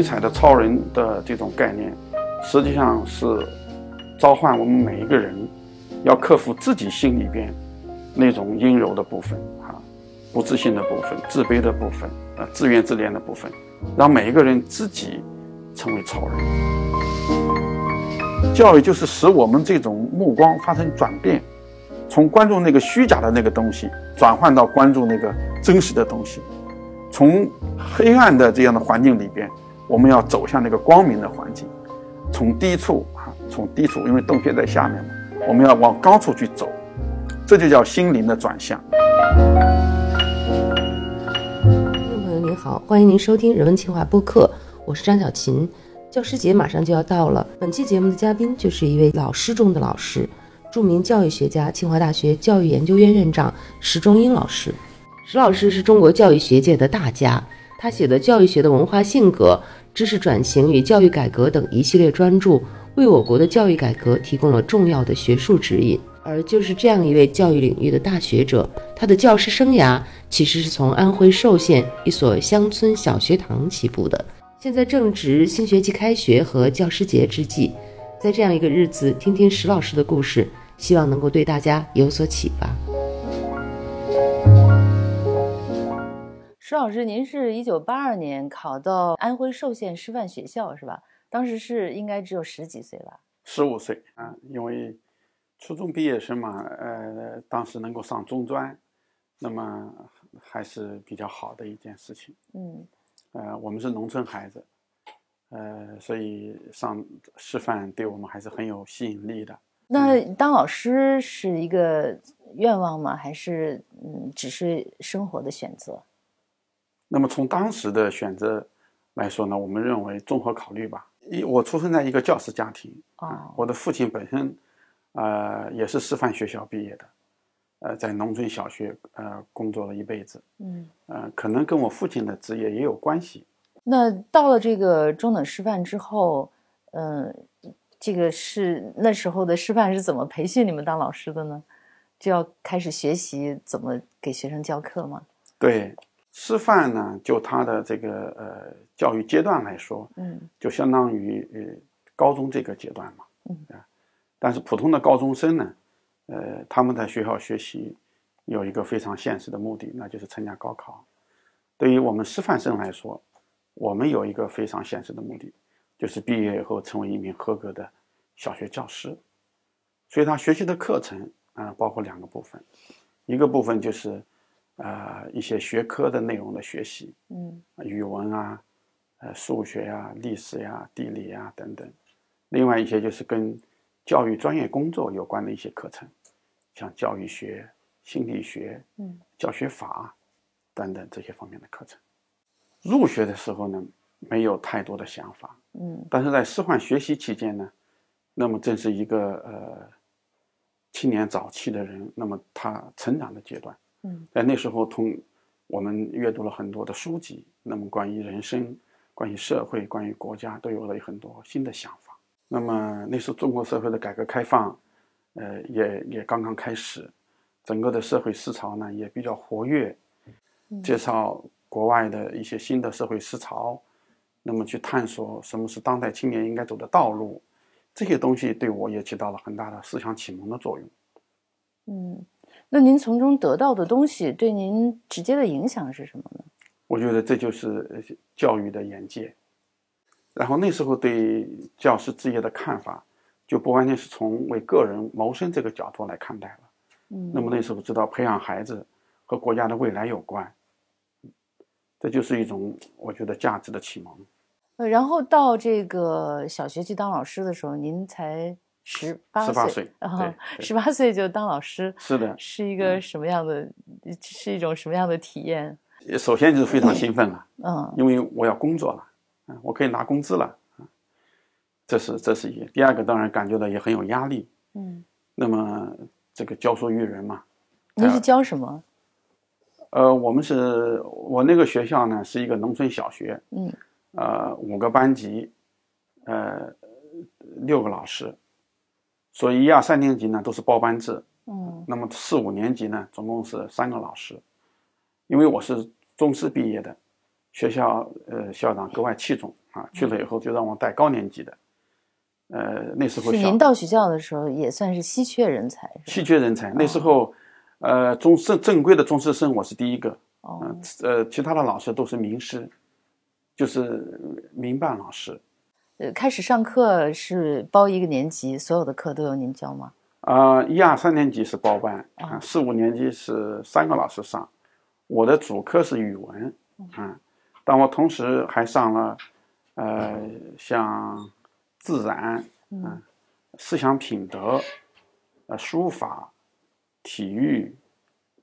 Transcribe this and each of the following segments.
尼采的超人的这种概念，实际上是召唤我们每一个人要克服自己心里边那种阴柔的部分啊，不自信的部分、自卑的部分、呃自怨自怜的部分，让每一个人自己成为超人。教育就是使我们这种目光发生转变，从关注那个虚假的那个东西，转换到关注那个真实的东西。从黑暗的这样的环境里边，我们要走向那个光明的环境。从低处啊，从低处，因为洞穴在下面嘛，我们要往高处去走，这就叫心灵的转向。听众朋友您好，欢迎您收听人文清华播客，我是张小琴。教师节马上就要到了，本期节目的嘉宾就是一位老师中的老师，著名教育学家、清华大学教育研究院院长石中英老师。石老师是中国教育学界的大家，他写的《教育学的文化性格》《知识转型与教育改革》等一系列专著，为我国的教育改革提供了重要的学术指引。而就是这样一位教育领域的大学者，他的教师生涯其实是从安徽寿县一所乡村小学堂起步的。现在正值新学期开学和教师节之际，在这样一个日子，听听石老师的故事，希望能够对大家有所启发。石老师，您是一九八二年考到安徽寿县师范学校是吧？当时是应该只有十几岁吧？十五岁啊，因为初中毕业生嘛，呃，当时能够上中专，那么还是比较好的一件事情。嗯，呃，我们是农村孩子，呃，所以上师范对我们还是很有吸引力的。那当老师是一个愿望吗？还是嗯，只是生活的选择？那么从当时的选择来说呢，我们认为综合考虑吧。一，我出生在一个教师家庭啊，我的父亲本身，呃，也是师范学校毕业的，呃，在农村小学呃工作了一辈子，嗯，呃，可能跟我父亲的职业也有关系。那到了这个中等师范之后，嗯，这个是那时候的师范是怎么培训你们当老师的呢？就要开始学习怎么给学生教课吗？对。师范呢，就他的这个呃教育阶段来说，嗯，就相当于呃高中这个阶段嘛，嗯啊，但是普通的高中生呢，呃，他们在学校学习有一个非常现实的目的，那就是参加高考。对于我们师范生来说，我们有一个非常现实的目的，就是毕业以后成为一名合格的小学教师。所以他学习的课程啊，包括两个部分，一个部分就是。啊，一些学科的内容的学习，嗯，语文啊，呃，数学呀、历史呀、地理呀等等。另外一些就是跟教育专业工作有关的一些课程，像教育学、心理学、嗯，教学法等等这些方面的课程。入学的时候呢，没有太多的想法，嗯，但是在师范学习期间呢，那么正是一个呃青年早期的人，那么他成长的阶段。嗯，在那时候，通我们阅读了很多的书籍，那么关于人生、关于社会、关于国家，都有了很多新的想法。那么那时候中国社会的改革开放，呃，也也刚刚开始，整个的社会思潮呢也比较活跃，介绍国外的一些新的社会思潮，那么去探索什么是当代青年应该走的道路，这些东西对我也起到了很大的思想启蒙的作用。嗯。那您从中得到的东西对您直接的影响是什么呢？我觉得这就是教育的眼界。然后那时候对教师职业的看法，就不完全是从为个人谋生这个角度来看待了。嗯，那么那时候知道培养孩子和国家的未来有关，这就是一种我觉得价值的启蒙。呃，然后到这个小学去当老师的时候，您才。十八岁，十八岁就当老师，是的，是一个什么样的，是一种什么样的体验？首先就是非常兴奋了，嗯，因为我要工作了，嗯，我可以拿工资了，这是这是一。第二个当然感觉到也很有压力，嗯，那么这个教书育人嘛，您是教什么？呃，我们是我那个学校呢是一个农村小学，嗯，呃，五个班级，呃，六个老师。所以一二三年级呢都是包班制，嗯，那么四五年级呢总共是三个老师，因为我是中师毕业的，学校呃校长格外器重啊，去了以后就让我带高年级的。呃，那时候是您到学校的时候也算是稀缺人才，稀缺人才。那时候，呃，中正正规的中师生我是第一个，呃，呃，其他的老师都是名师，就是民办老师。呃，开始上课是包一个年级，所有的课都由您教吗？呃，一二三年级是包班，啊，四五年级是三个老师上。我的主科是语文，啊，但我同时还上了，呃，像。自然，嗯，思想品德，呃，书法，体育，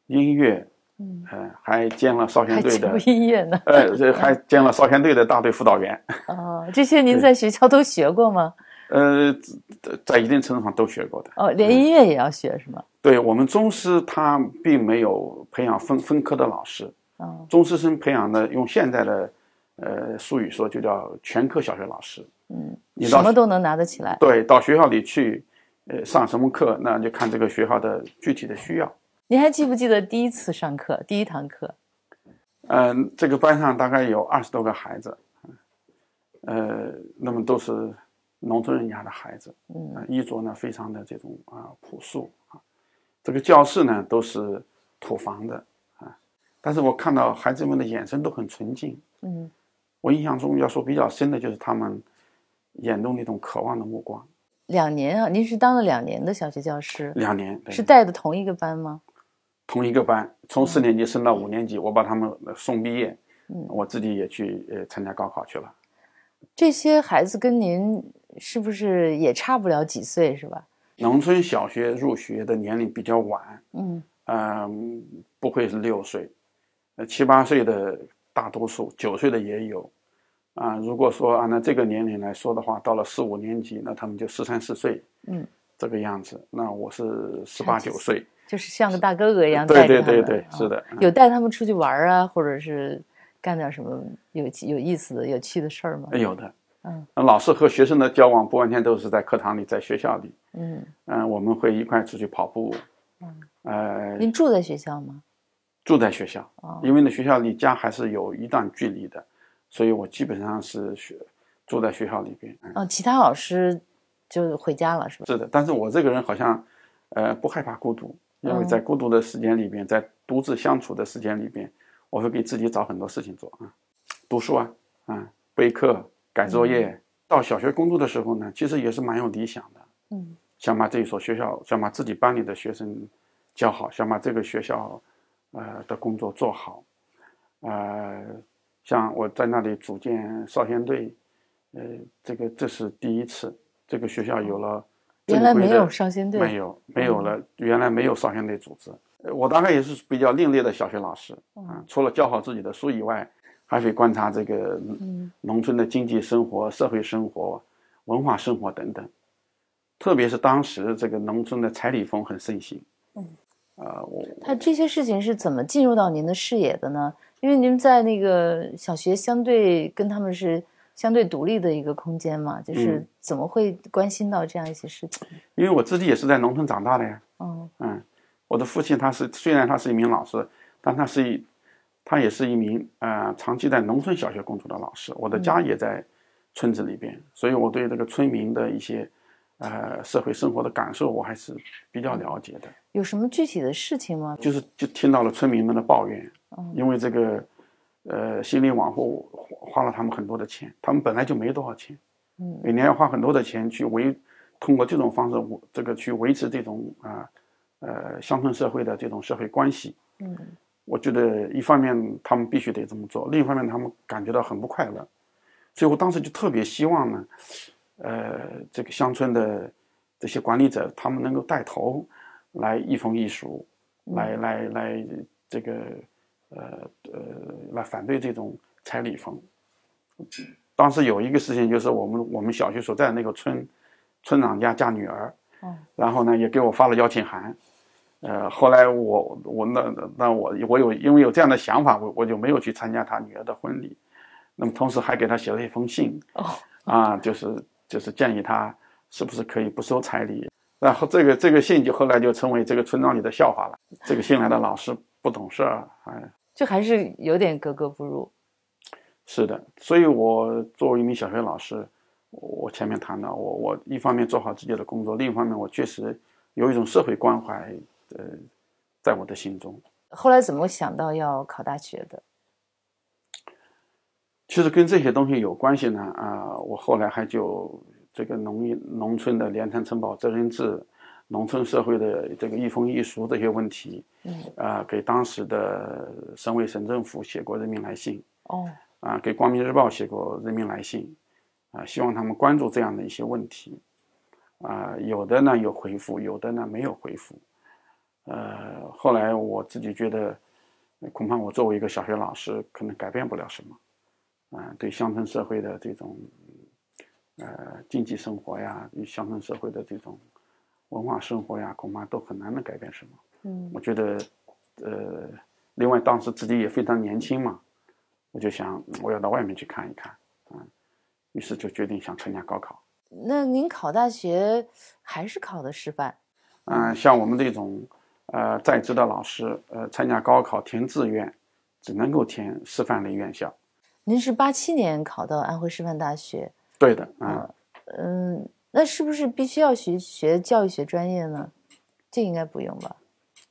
音乐，嗯，还兼了少先队的音乐呢，呃，这还兼了少先队的大队辅导员。哦，这些您在学校都学过吗？呃，在一定程度上都学过的。哦，连音乐也要学是吗？对我们中师，他并没有培养分分科的老师。哦，中师生培养的，用现在的呃术语说，就叫全科小学老师。嗯，你什么都能拿得起来。对，到学校里去，呃，上什么课，那就看这个学校的具体的需要。您还记不记得第一次上课，第一堂课？嗯，这个班上大概有二十多个孩子，呃，那么都是农村人家的孩子，嗯，衣着呢非常的这种啊朴素啊，这个教室呢都是土房的啊，但是我看到孩子们的眼神都很纯净，嗯，我印象中要说比较深的就是他们。眼中那种渴望的目光。两年啊，您是当了两年的小学教师。两年是带的同一个班吗？同一个班，从四年级升到五年级，我把他们送毕业，嗯，我自己也去呃参加高考去了。这些孩子跟您是不是也差不了几岁，是吧？农村小学入学的年龄比较晚，嗯嗯，不会是六岁，呃七八岁的大多数，九岁的也有。啊，如果说按照这个年龄来说的话，到了四五年级，那他们就十三四岁，嗯，这个样子。那我是十八九岁，就是像个大哥哥一样带对对对对，是的。有带他们出去玩啊，或者是干点什么有有意思的、有趣的事儿吗？有的，嗯，老师和学生的交往不完全都是在课堂里，在学校里，嗯嗯，我们会一块出去跑步，嗯，呃，您住在学校吗？住在学校，因为呢，学校离家还是有一段距离的。所以我基本上是学住在学校里边。哦，其他老师就回家了，是吧？是的，但是我这个人好像，呃，不害怕孤独，因为在孤独的时间里边，在独自相处的时间里边，我会给自己找很多事情做啊，读书啊，啊，备课、改作业。到小学工作的时候呢，其实也是蛮有理想的，嗯，想把这一所学校，想把自己班里的学生教好，想把这个学校，呃的工作做好，呃。像我在那里组建少先队，呃，这个这是第一次，这个学校有了。原来没有少先队。没有，没有了。原来没有少先队组织。我大概也是比较另类的小学老师啊，除了教好自己的书以外，还会观察这个农村的经济生活、社会生活、文化生活等等。特别是当时这个农村的彩礼风很盛行。嗯。啊，我。他这些事情是怎么进入到您的视野的呢？因为您在那个小学相对跟他们是相对独立的一个空间嘛，就是怎么会关心到这样一些事情？因为我自己也是在农村长大的呀。哦。嗯，我的父亲他是虽然他是一名老师，但他是一他也是一名呃长期在农村小学工作的老师。我的家也在村子里边，所以我对这个村民的一些呃社会生活的感受我还是比较了解的。有什么具体的事情吗？就是就听到了村民们的抱怨。因为这个，呃，心理网护花了他们很多的钱，他们本来就没多少钱，嗯，每年要花很多的钱去维，通过这种方式，这个去维持这种啊，呃，乡村社会的这种社会关系，嗯，我觉得一方面他们必须得这么做，另一方面他们感觉到很不快乐，所以我当时就特别希望呢，呃，这个乡村的这些管理者他们能够带头来一封一书，来来来这个。呃呃，来反对这种彩礼风。当时有一个事情，就是我们我们小学所在的那个村，村长家嫁女儿，然后呢也给我发了邀请函。呃，后来我我那那我我有因为有这样的想法，我我就没有去参加他女儿的婚礼。那么同时还给他写了一封信，啊，就是就是建议他是不是可以不收彩礼。然后这个这个信就后来就成为这个村庄里的笑话了。这个新来的老师不懂事儿，哎。就还是有点格格不入，是的，所以我作为一名小学老师，我前面谈到，我我一方面做好自己的工作，另一方面我确实有一种社会关怀，呃，在我的心中。后来怎么想到要考大学的？其实跟这些东西有关系呢啊！我后来还就这个农业农村的联产承包责任制，农村社会的这个一风一俗这些问题，嗯。啊，给当时的省委省政府写过人民来信，哦，啊，给光明日报写过人民来信，啊，希望他们关注这样的一些问题，啊，有的呢有回复，有的呢没有回复，呃，后来我自己觉得，恐怕我作为一个小学老师，可能改变不了什么。啊，对乡村社会的这种，呃，经济生活呀，与乡村社会的这种文化生活呀，恐怕都很难能改变什么。嗯我觉得，呃，另外当时自己也非常年轻嘛，我就想我要到外面去看一看，嗯，于是就决定想参加高考。那您考大学还是考的师范？嗯、像我们这种呃在职的老师，呃，参加高考填志愿，只能够填师范类院校。您是八七年考到安徽师范大学，对的，啊、嗯，那是不是必须要学学教育学专业呢？这应该不用吧？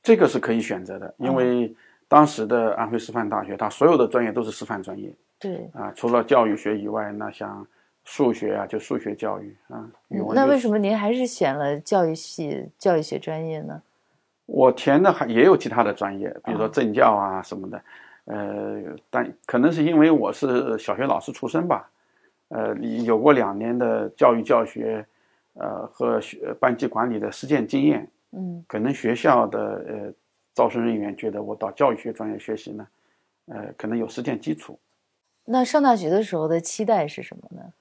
这个是可以选择的，因为当时的安徽师范大学，它所有的专业都是师范专业对，啊，除了教育学以外，那像数学啊，就数学教育啊，语文、嗯那为什么您还是选了教育系教育学专业呢？我填的还也有其他的专业，比如说啊政教啊什么的，呃，但可能是因为我是小学老师出身吧，呃，有过两年的教育教学，呃和学班级管理的实践经验，嗯可能学校的呃招生人员觉得我到教育学专业学习呢，呃，可能有实践基础。那上大学的时候的期待是什么呢？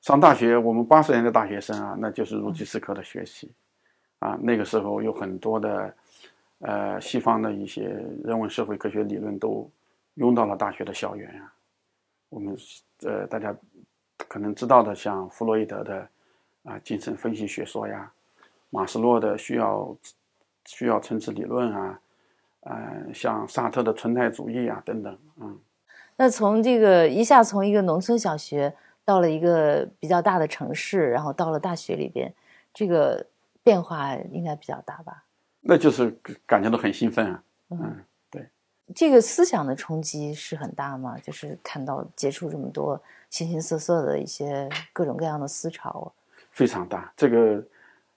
上大学，我们八十年的大学生啊，那就是如饥似渴的学习，啊，那个时候有很多的，呃，西方的一些人文社会科学理论都涌到了大学的校园啊。我们呃，大家可能知道的，像弗洛伊德的啊精神分析学说呀，马斯洛的需要需要层次理论啊，呃，像萨特的存在主义啊等等，嗯。那从这个一下从一个农村小学到了一个比较大的城市，然后到了大学里边，这个变化应该比较大吧？那就是感觉到很兴奋啊，嗯嗯，对。这个思想的冲击是很大吗？就是看到接触这么多形形色色的一些各种各样的思潮，非常大，这个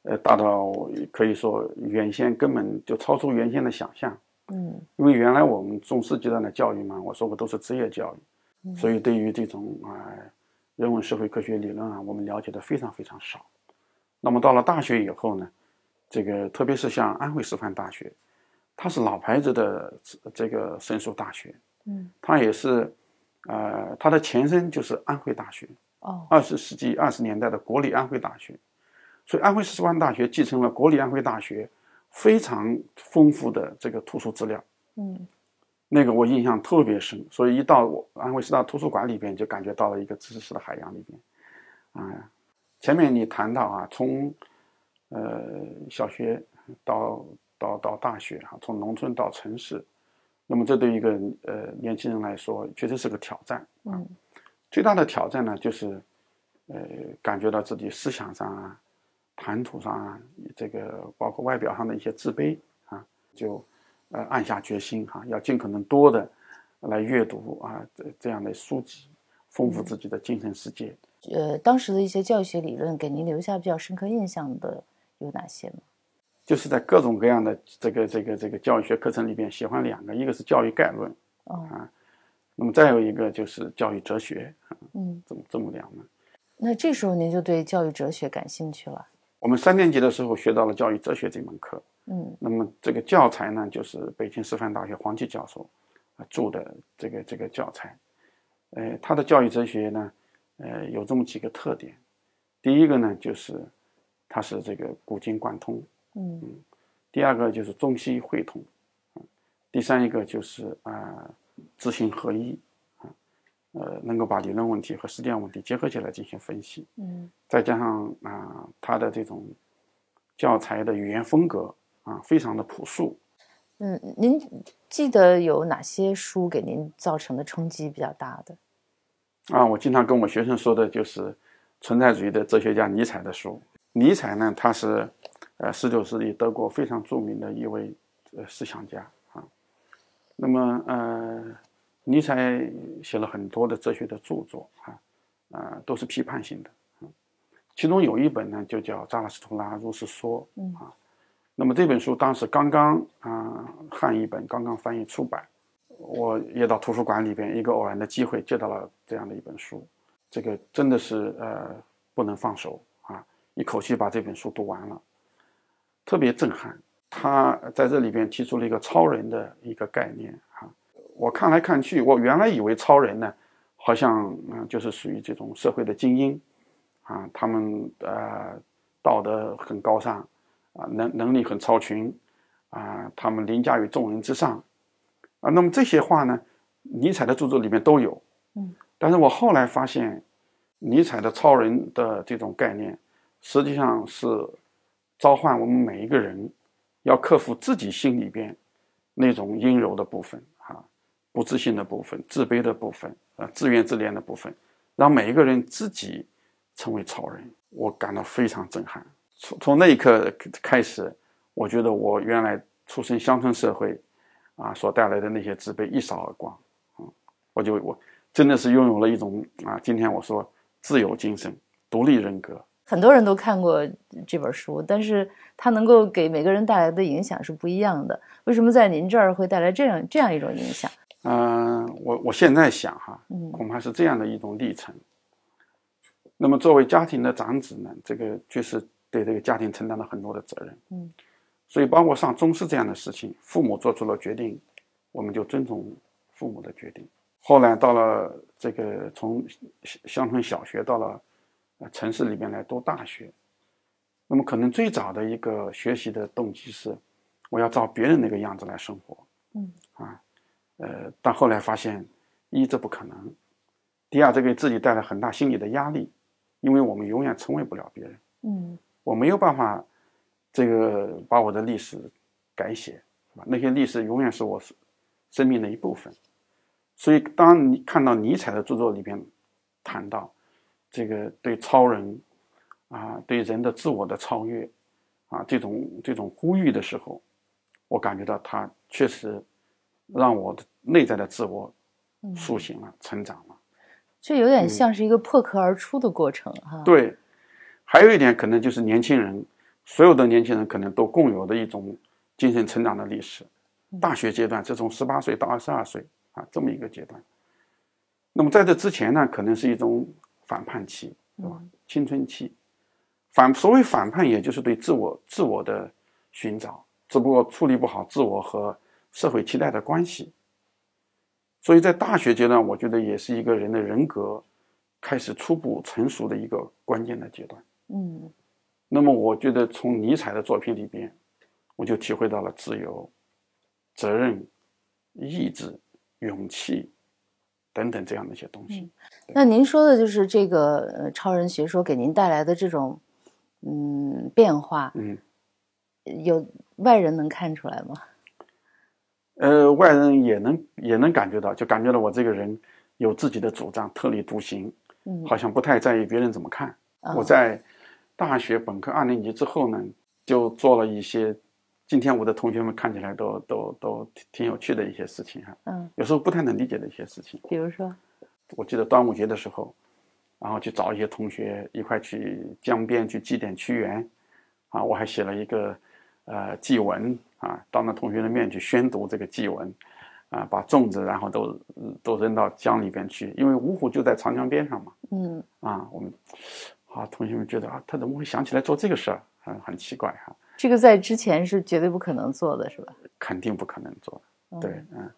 呃大到可以说原先根本就超出原先的想象。嗯因为原来我们中世纪段的教育嘛，我说过都是职业教育，嗯所以对于这种啊、人文社会科学理论啊，我们了解的非常非常少。那么到了大学以后呢，这个特别是像安徽师范大学，它是老牌子的这个申诉大学，嗯它也是呃它的前身就是安徽大学，哦。二十世纪二十年代的国立安徽大学，所以安徽师范大学继承了国立安徽大学非常丰富的这个图书资料，嗯。那个我印象特别深，所以一到我安徽师大图书馆里边，就感觉到了一个知识的海洋里边，啊，前面你谈到啊，从呃小学到到到大学啊，从农村到城市，那么这对一个呃年轻人来说，确实是个挑战啊。嗯最大的挑战呢，就是呃感觉到自己思想上啊、谈吐上啊，这个包括外表上的一些自卑啊，就呃暗下决心哈、要尽可能多的来阅读啊这这样的书籍，丰富自己的精神世界。呃，当时的一些教育学理论给您留下比较深刻印象的有哪些呢？就是在各种各样的这个这个这个教育学课程里边，喜欢两个，一个是教育概论，哦，那么再有一个就是教育哲学，嗯，这么这么两门。那这时候您就对教育哲学感兴趣了？我们三年级的时候学到了教育哲学这门课，嗯那么这个教材呢，就是北京师范大学黄继教授啊著的这个这个教材。呃，他的教育哲学呢，呃，有这么几个特点。第一个呢，就是它是这个古今贯通；嗯第二个就是中西汇通；嗯第三一个就是啊、知行合一啊，呃，能够把理论问题和实践问题结合起来进行分析。嗯再加上啊，他的这种教材的语言风格啊，非常的朴素。嗯，您记得有哪些书给您造成的冲击比较大的？啊，我经常跟我学生说的就是存在主义的哲学家尼采的书。尼采呢，他是呃十九世纪德国非常著名的一位呃思想家啊。那么呃，尼采写了很多的哲学的著作啊，啊都是批判性的。其中有一本呢，就叫《扎拉斯图拉如是说》啊。那么这本书当时刚刚啊汉译本刚刚翻译出版，我也到图书馆里边一个偶然的机会借到了这样的一本书，这个真的是呃不能放手啊，一口气把这本书读完了，特别震撼。他在这里边提出了一个超人的一个概念啊，我看来看去，我原来以为超人呢，好像嗯就是属于这种社会的精英。啊，他们呃道德很高尚，啊能能力很超群，啊他们凌驾于众人之上，啊那么这些话呢，尼采的著作里面都有，嗯，但是我后来发现，尼采的超人的这种概念，实际上是召唤我们每一个人，要克服自己心里边那种阴柔的部分，啊不自信的部分，自卑的部分，啊自怨自怜的部分，让每一个人自己。成为超人，我感到非常震撼。从从那一刻开始，我觉得我原来出身乡村社会，啊所带来的那些自卑一扫而光。嗯，我就我真的是拥有了一种啊，今天我说自由精神、独立人格。很多人都看过这本书，但是它能够给每个人带来的影响是不一样的。为什么在您这儿会带来这样这样一种影响？嗯，我我现在想哈，恐怕是这样的一种历程。那么，作为家庭的长子呢，这个确实对这个家庭承担了很多的责任。嗯，所以包括上中式这样的事情，父母做出了决定，我们就尊重父母的决定。后来到了这个从乡村小学到了城市里面来读大学，那么可能最早的一个学习的动机是，我要照别人那个样子来生活。嗯，啊，呃，但后来发现，一这不可能，第二这给自己带来很大心理的压力。因为我们永远成为不了别人，嗯，我没有办法，这个把我的历史改写，是吧？那些历史永远是我生命的一部分。所以，当你看到尼采的著作里边谈到这个对超人啊，对人的自我的超越啊这种这种呼吁的时候，我感觉到他确实让我的内在的自我苏醒了，成长了。这有点像是一个破壳而出的过程，哈。对，还有一点可能就是年轻人，所有的年轻人可能都共有的一种精神成长的历史。大学阶段，这从十八岁到二十二岁啊，这么一个阶段。那么在这之前呢，可能是一种反叛期，是吧？青春期，反所谓反叛，也就是对自我自我的寻找，只不过处理不好自我和社会期待的关系。所以在大学阶段，我觉得也是一个人的人格开始初步成熟的一个关键的阶段。嗯，那么我觉得从尼采的作品里边，我就体会到了自由、责任、意志、勇气等等这样的一些东西。那您说的就是这个呃超人学说给您带来的这种嗯变化，嗯，有外人能看出来吗？呃，外人也能也能感觉到，就感觉到我这个人有自己的主张，特立独行，嗯，好像不太在意别人怎么看。我在大学本科二年级之后呢，就做了一些今天我的同学们看起来都都都挺有趣的一些事情哈，嗯，有时候不太能理解的一些事情。比如说，我记得端午节的时候，然后去找一些同学一块去江边去祭奠屈原，啊，我还写了一个呃祭文。啊，当着同学的面去宣读这个祭文，啊，把粽子然后都都扔到江里边去，因为芜湖就在长江边上嘛。嗯，啊，我们啊，同学们觉得啊，他怎么会想起来做这个事儿？很很奇怪哈。这个在之前是绝对不可能做的，是吧？肯定不可能做的。对，嗯，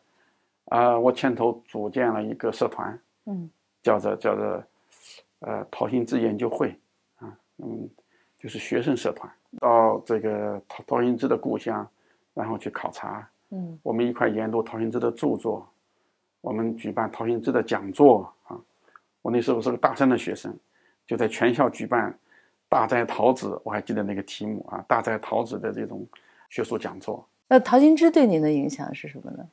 啊，我牵头组建了一个社团，嗯，叫做叫做呃陶行知研究会，啊，嗯，就是学生社团，到这个陶陶行知的故乡。然后去考察，嗯，我们一块研读陶行知的著作，我们举办陶行知的讲座啊。我那时候是个大三的学生，就在全校举办大摘桃子，我还记得那个题目啊，大摘桃子的这种学术讲座。那陶行知对您的影响是什么呢？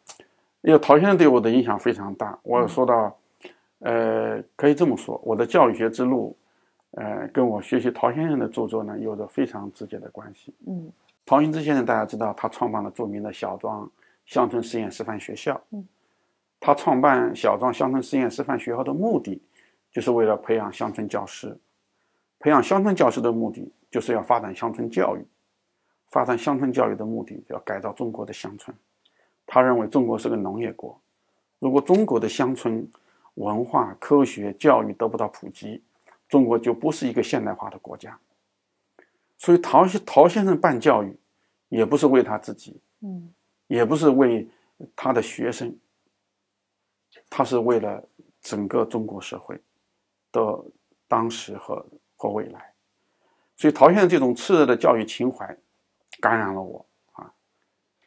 因为陶先生对我的影响非常大。我说到，呃，可以这么说，我的教育学之路，呃，跟我学习陶先生的著作呢，有着非常直接的关系。嗯，陶行知先生大家知道，他创办了著名的小庄乡村实验师范学校。嗯，他创办小庄乡村实验师范学校的目的，就是为了培养乡村教师。培养乡村教师的目的，就是要发展乡村教育。发展乡村教育的目的，要改造中国的乡村。他认为中国是个农业国，如果中国的乡村文化、科学、教育得不到普及，中国就不是一个现代化的国家。所以陶陶先生办教育，也不是为他自己，嗯，也不是为他的学生，他是为了整个中国社会的当时和和未来。所以陶先生这种炽热的教育情怀。感染了我啊！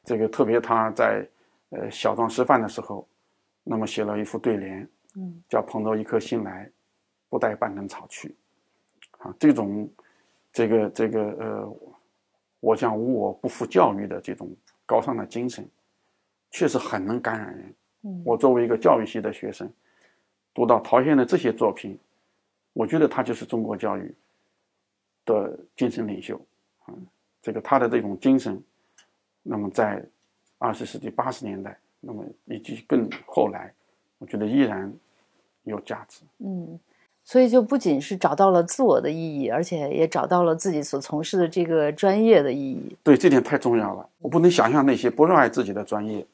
这个特别他在呃小庄师范的时候，那么写了一副对联，嗯，叫“捧着一颗心来，不带半根草去”，啊，这种这个这个呃，我将无我不负教育的这种高尚的精神，确实很能感染人。嗯，我作为一个教育系的学生，读到陶先生的这些作品，我觉得他就是中国教育的精神领袖，啊。这个他的这种精神，那么在二十世纪八十年代，那么以及更后来，我觉得依然有价值。嗯，所以就不仅是找到了自我的意义，而且也找到了自己所从事的这个专业的意义。对，这点太重要了。我不能想象那些不热爱自己的专业，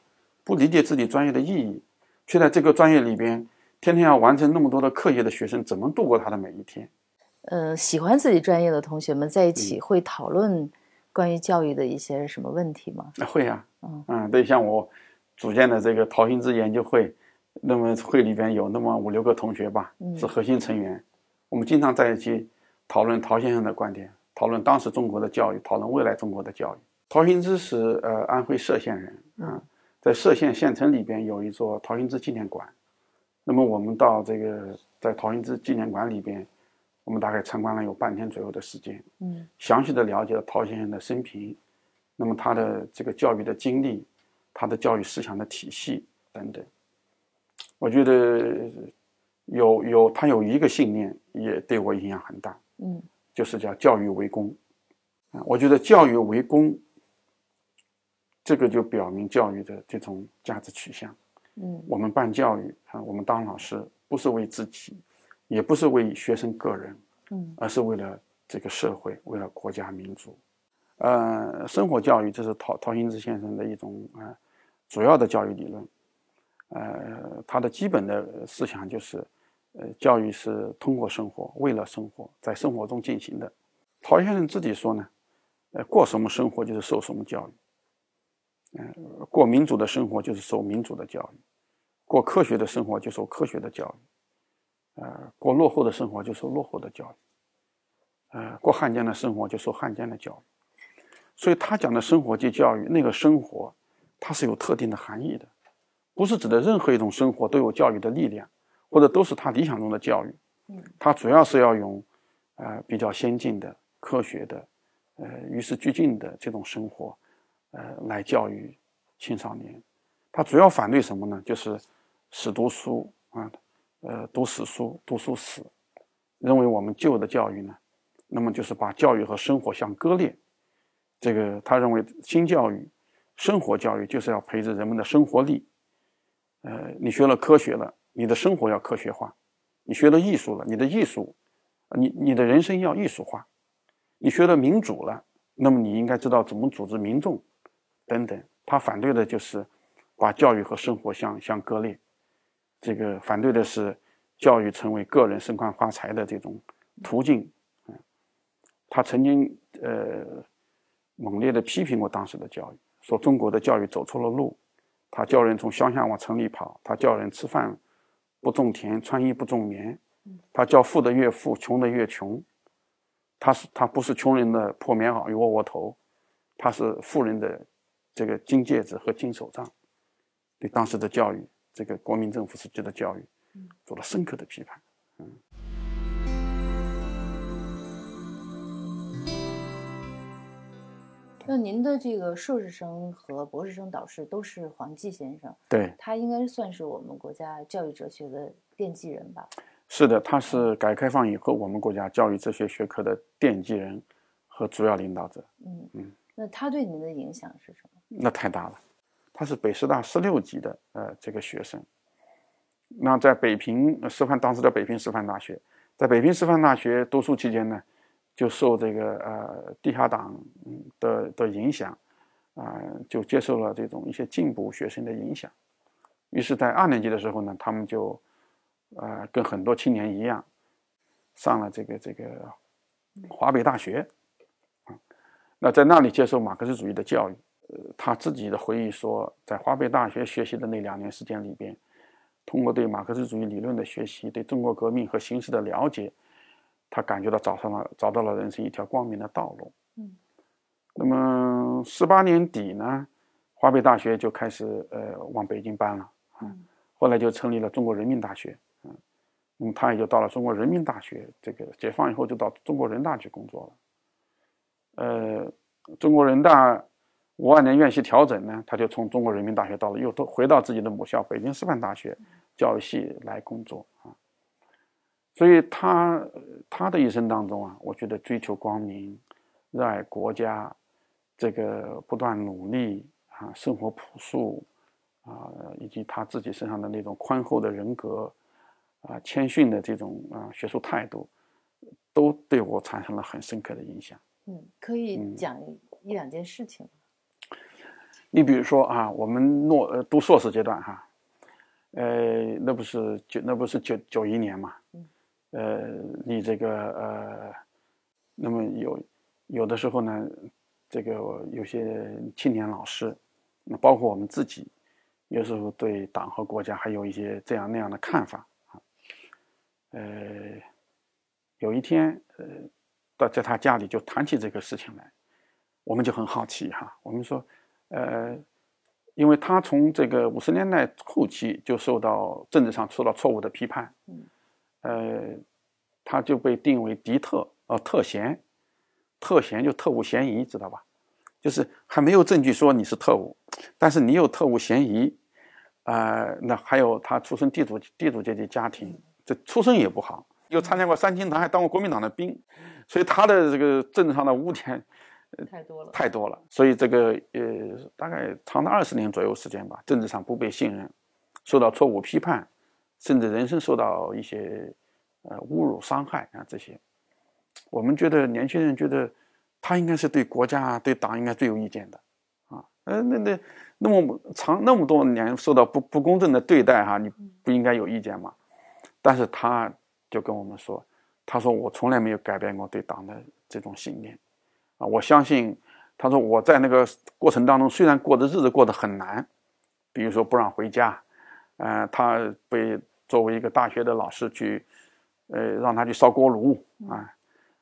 不理解自己专业的意义，却在这个专业里边天天要完成那么多的课业的学生，怎么度过他的每一天？呃，喜欢自己专业的同学们在一起会讨论。关于教育的一些什么问题吗？会啊，嗯嗯，对，像我组建的这个陶行知研究会，那么会里边有那么五六个同学吧，是核心成员。我们经常在一起讨论陶先生的观点，讨论当时中国的教育，讨论未来中国的教育。陶行知是呃安徽歙县人，嗯，在歙县县城里边有一座陶行知纪念馆。那么我们到这个在陶行知纪念馆里边。我们大概参观了有半天左右的时间，嗯，详细的了解了陶先生的生平，那么他的这个教育的经历，他的教育思想的体系等等，我觉得有有他有一个信念也对我影响很大，嗯，就是叫教育为公，啊，我觉得教育为公，这个就表明教育的这种价值取向，嗯，我们办教育啊，我们当老师不是为自己。也不是为学生个人，嗯，而是为了这个社会，为了国家民族。呃，生活教育这是陶陶行知先生的一种啊主要的教育理论。呃，他的基本的思想就是，呃，教育是通过生活，为了生活，在生活中进行的。陶先生自己说呢，呃，过什么生活就是受什么教育。嗯，过民主的生活就是受民主的教育，过科学的生活就受科学的教育。呃，过落后的生活就受落后的教育，呃，过汉奸的生活就受汉奸的教育，所以他讲的生活即教育，那个生活，它是有特定的含义的，不是指的任何一种生活都有教育的力量，或者都是他理想中的教育。嗯，他主要是要用，呃，比较先进的、科学的，呃，与时俱进的这种生活，呃，来教育青少年。他主要反对什么呢？就是死读书啊。呃，读死书，读书死，认为我们旧的教育呢，那么就是把教育和生活相割裂。这个他认为新教育、生活教育就是要培植人们的生活力。呃，你学了科学了，你的生活要科学化；你学了艺术了，你的艺术，你你的人生要艺术化；你学了民主了，那么你应该知道怎么组织民众，等等。他反对的就是把教育和生活相相割裂。这个反对的是教育成为个人升官发财的这种途径，嗯，他曾经呃猛烈的批评过当时的教育，说中国的教育走错了路，他叫人从乡下往城里跑，他叫人吃饭不种田，穿衣不种棉，他叫富的越富，穷的越穷，他是他不是穷人的破棉袄与窝窝头，他是富人的这个金戒指和金手杖，对当时的教育。这个国民政府时期的教育，做了深刻的批判。嗯，对。那您的这个硕士生和博士生导师都是黄继先生，对，他应该算是我们国家教育哲学的奠基人吧？是的，他是改革开放以后我们国家教育哲学学科的奠基人和主要领导者。嗯嗯，那他对您的影响是什么？那太大了，他是北师大十六级的呃这个学生。那在北平师范，当时的北平师范大学，在北平师范大学读书期间呢，就受这个呃地下党的的影响，啊、就接受了这种一些进步学生的影响。于是，在二年级的时候呢，他们就呃跟很多青年一样，上了这个这个华北大学，啊，那在那里接受马克思主义的教育。呃，他自己的回忆说，在华北大学学习的那两年时间里边，通过对马克思主义理论的学习，对中国革命和形势的了解，他感觉到找上了找到了人生一条光明的道路。嗯，那么十八年底呢，华北大学就开始呃往北京搬了，嗯后来就成立了中国人民大学，嗯，那么他也就到了中国人民大学，这个解放以后就到中国人大去工作了。呃，中国人大五二年院系调整呢，他就从中国人民大学到了又都回到自己的母校北京师范大学教育系来工作啊。所以他他的一生当中啊，我觉得追求光明、热爱国家，这个不断努力啊，生活朴素啊，以及他自己身上的那种宽厚的人格啊、谦逊的这种啊学术态度，都对我产生了很深刻的影响。嗯，可以嗯讲一两件事情吗。你比如说啊，我们诺呃读硕士阶段哈，呃，那不是九那不是九九一年嘛，呃，你这个呃，那么有有的时候呢，这个有些青年老师，那包括我们自己，有时候对党和国家还有一些这样那样的看法啊，呃，有一天呃，到在他家里就谈起这个事情来，我们就很好奇哈，我们说。呃，因为他从这个五十年代后期就受到政治上受到错误的批判，嗯，呃，他就被定为敌特，呃，特嫌，特嫌就特务嫌疑，知道吧？就是还没有证据说你是特务，但是你有特务嫌疑，啊、那还有他出身地主地主阶级家庭，这出身也不好，又参加过三清堂，还当过国民党的兵，所以他的这个政治上的污点。太多了。太多了，所以这个呃，大概长达二十年左右时间吧，政治上不被信任，受到错误批判，甚至人身受到一些呃侮辱、伤害啊这些。我们觉得年轻人觉得他应该是对国家、对党应该最有意见的啊，呃，那那那么长那么多年受到不不公正的对待哈、你不应该有意见吗？但是他就跟我们说，他说我从来没有改变过对党的这种信念。啊，我相信，他说我在那个过程当中，虽然过的日子过得很难，比如说不让回家，呃，他被作为一个大学的老师去，呃，让他去烧锅炉啊，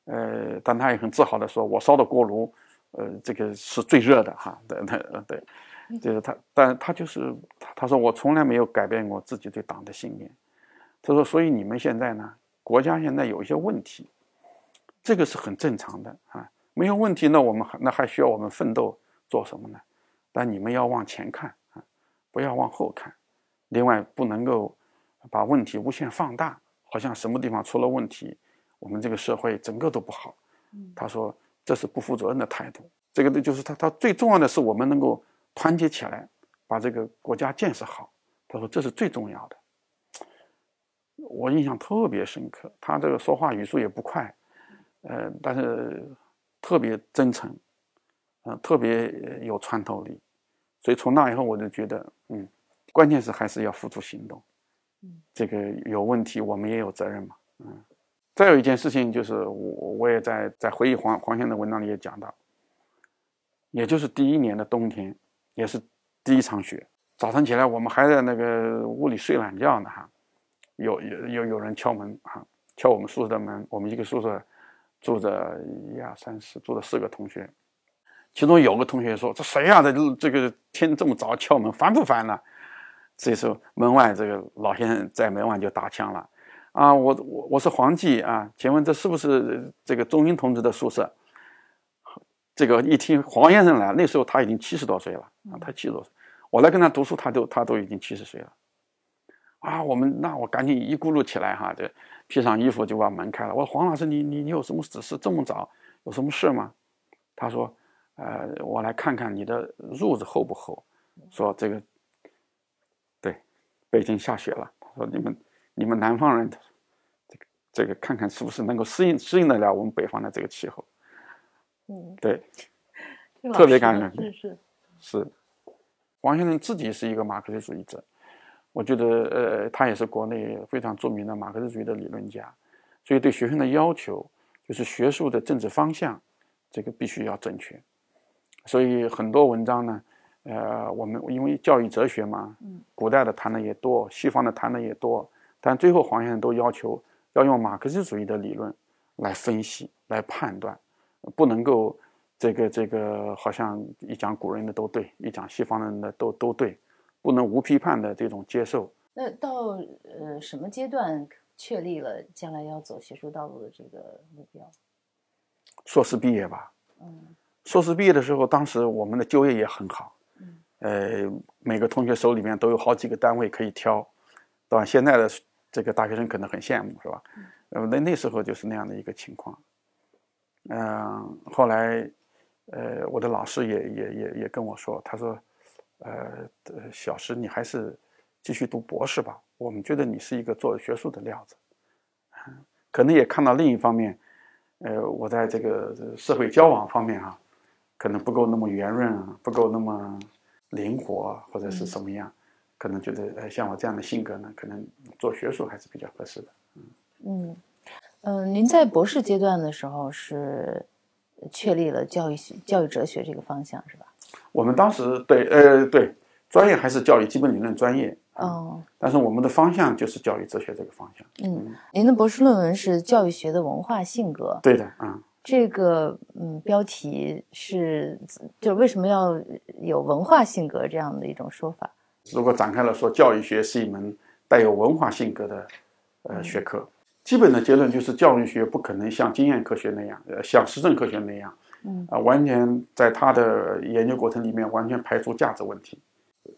呃，但他也很自豪的说，我烧的锅炉，呃，这个是最热的哈，对对对，就是他，但他就是他他说我从来没有改变过自己对党的信念，他说，所以你们现在呢，国家现在有一些问题，这个是很正常的啊。没有问题，那我们还那还需要我们奋斗做什么呢？但你们要往前看啊，不要往后看。另外，不能够把问题无限放大，好像什么地方出了问题，我们这个社会整个都不好。他说这是不负责任的态度。这个呢，就是他他最重要的是我们能够团结起来，把这个国家建设好。他说这是最重要的。我印象特别深刻，他这个说话语速也不快，呃，但是。特别真诚，嗯、呃，特别有穿透力，所以从那以后我就觉得，嗯，关键是还是要付出行动，嗯，这个有问题我们也有责任嘛，嗯。再有一件事情就是我我也在在回忆黄黄先的文章里也讲到，也就是第一年的冬天，也是第一场雪，早晨起来我们还在那个屋里睡懒觉呢哈，有有有有人敲门哈，敲我们宿舍的门，我们一个宿舍。住着一二三四，住着四个同学，其中有个同学说：“这谁呀、啊？这这个天这么早敲门，烦不烦呢？”这时候门外这个老先生在门外就打枪了：“啊，我我我是黄继啊，请问这是不是这个钟英同志的宿舍？”这个一听黄先生来，那时候他已经七十多岁了啊，他七十多岁，我来跟他读书，他都他都已经七十岁了，啊，我们那我赶紧一咕噜起来哈，这披上衣服就把门开了。我说黄老师，你你你有什么指示？这么早有什么事吗？他说，呃，我来看看你的褥子厚不厚。说这个，对，北京下雪了。他说你们你们南方人，这个这个看看是不是能够适应适应得了我们北方的这个气候。嗯，对，特别感人。是是是，王先生自己是一个马克思主义者，我觉得呃，他也是国内非常著名的马克思主义的理论家，所以对学生的要求就是学术的政治方向，这个必须要正确。所以很多文章呢，呃，我们因为教育哲学嘛，古代的谈的也多，西方的谈的也多，但最后黄先生都要求要用马克思主义的理论来分析、来判断。不能够，这个这个好像一讲古人的都对，一讲西方人的都都对，不能无批判的这种接受。那到呃什么阶段确立了将来要走学术道路的这个目标？硕士毕业吧。嗯。硕士毕业的时候，当时我们的就业也很好。嗯。呃，每个同学手里面都有好几个单位可以挑，对吧？现在的这个大学生可能很羡慕，是吧？嗯。那那时候就是那样的一个情况。嗯，后来，呃，我的老师也也也也跟我说，他说，呃，小石，你还是继续读博士吧。我们觉得你是一个做学术的料子，可能也看到另一方面，呃，我在这个社会交往方面啊，可能不够那么圆润啊，不够那么灵活，或者是什么样，可能觉得，呃，像我这样的性格呢，可能做学术还是比较合适的。嗯嗯。嗯，您在博士阶段的时候是确立了教育学、教育哲学这个方向是吧？我们当时对，呃，对，专业还是教育基本理论专业。哦。但是我们的方向就是教育哲学这个方向。嗯，您的博士论文是教育学的文化性格。对的，嗯。这个嗯，标题是就为什么要有文化性格这样的一种说法？如果展开了说，教育学是一门带有文化性格的呃学科。基本的结论就是，教育学不可能像经验科学那样，呃，像实证科学那样，嗯啊，完全在他的研究过程里面完全排除价值问题。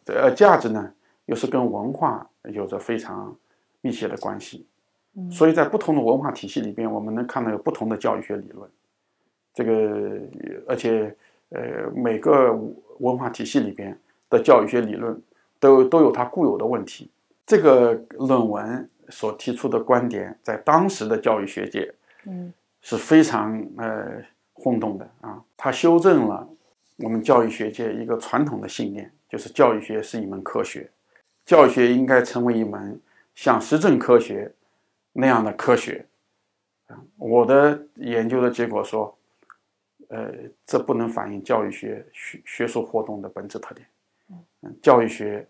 呃，价值呢，又是跟文化有着非常密切的关系。嗯，所以在不同的文化体系里边，我们能看到有不同的教育学理论。这个，而且，呃，每个文化体系里边的教育学理论都都有它固有的问题。这个论文。所提出的观点，在当时的教育学界，嗯，是非常呃轰动的啊。他修正了我们教育学界一个传统的信念，就是教育学是一门科学，教育学应该成为一门像实证科学那样的科学。啊，我的研究的结果说，呃，这不能反映教育学学学术活动的本质特点。嗯，教育学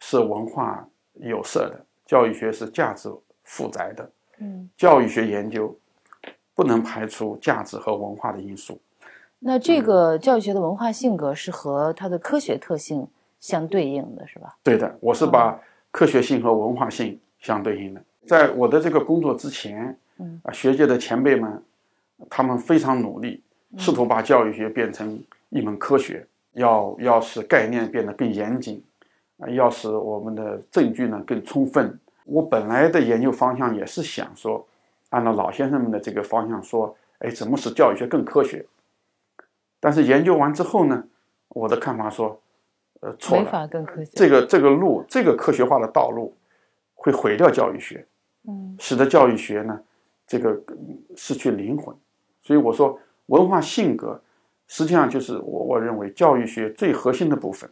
是文化有色的。教育学是价值负载的，嗯，教育学研究不能排除价值和文化的因素。那这个教育学的文化性格是和它的科学特性相对应的，是吧？对的，我是把科学性和文化性相对应的。在我的这个工作之前，嗯啊，学界的前辈们，他们非常努力，试图把教育学变成一门科学，要要使概念变得更严谨。啊，要使我们的证据呢更充分。我本来的研究方向也是想说，按照老先生们的这个方向说，哎，怎么使教育学更科学？但是研究完之后呢，我的看法说，呃，错了，没法更科学。这个这个路，这个科学化的道路，会毁掉教育学，嗯，使得教育学呢，这个失去灵魂。所以我说，文化性格实际上就是我我认为教育学最核心的部分。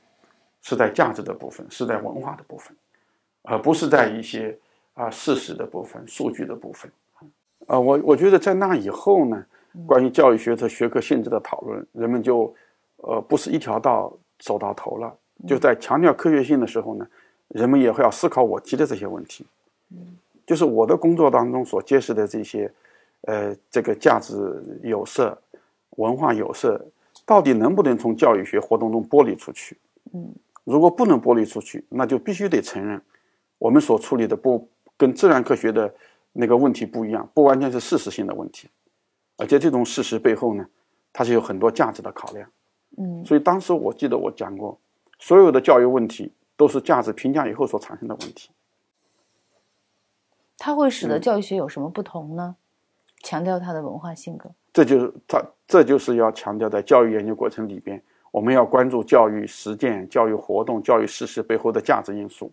是在价值的部分，是在文化的部分，而不是在一些啊事实的部分、数据的部分。啊，我我觉得在那以后呢，关于教育学的学科性质的讨论，人们就呃不是一条道走到头了。就在强调科学性的时候呢，人们也会要思考我提的这些问题。就是我的工作当中所揭示的这些，呃，这个价值有色、文化有色，到底能不能从教育学活动中剥离出去？嗯。如果不能剥离出去，那就必须得承认，我们所处理的不跟自然科学的那个问题不一样，不完全是事实性的问题，而且这种事实背后呢，它是有很多价值的考量。嗯所以当时我记得我讲过，所有的教育问题都是价值评价以后所产生的问题。它会使得嗯教育学有什么不同呢？强调它的文化性格。这就是它，这就是要强调在教育研究过程里边，我们要关注教育实践、教育活动、教育事实背后的价值因素。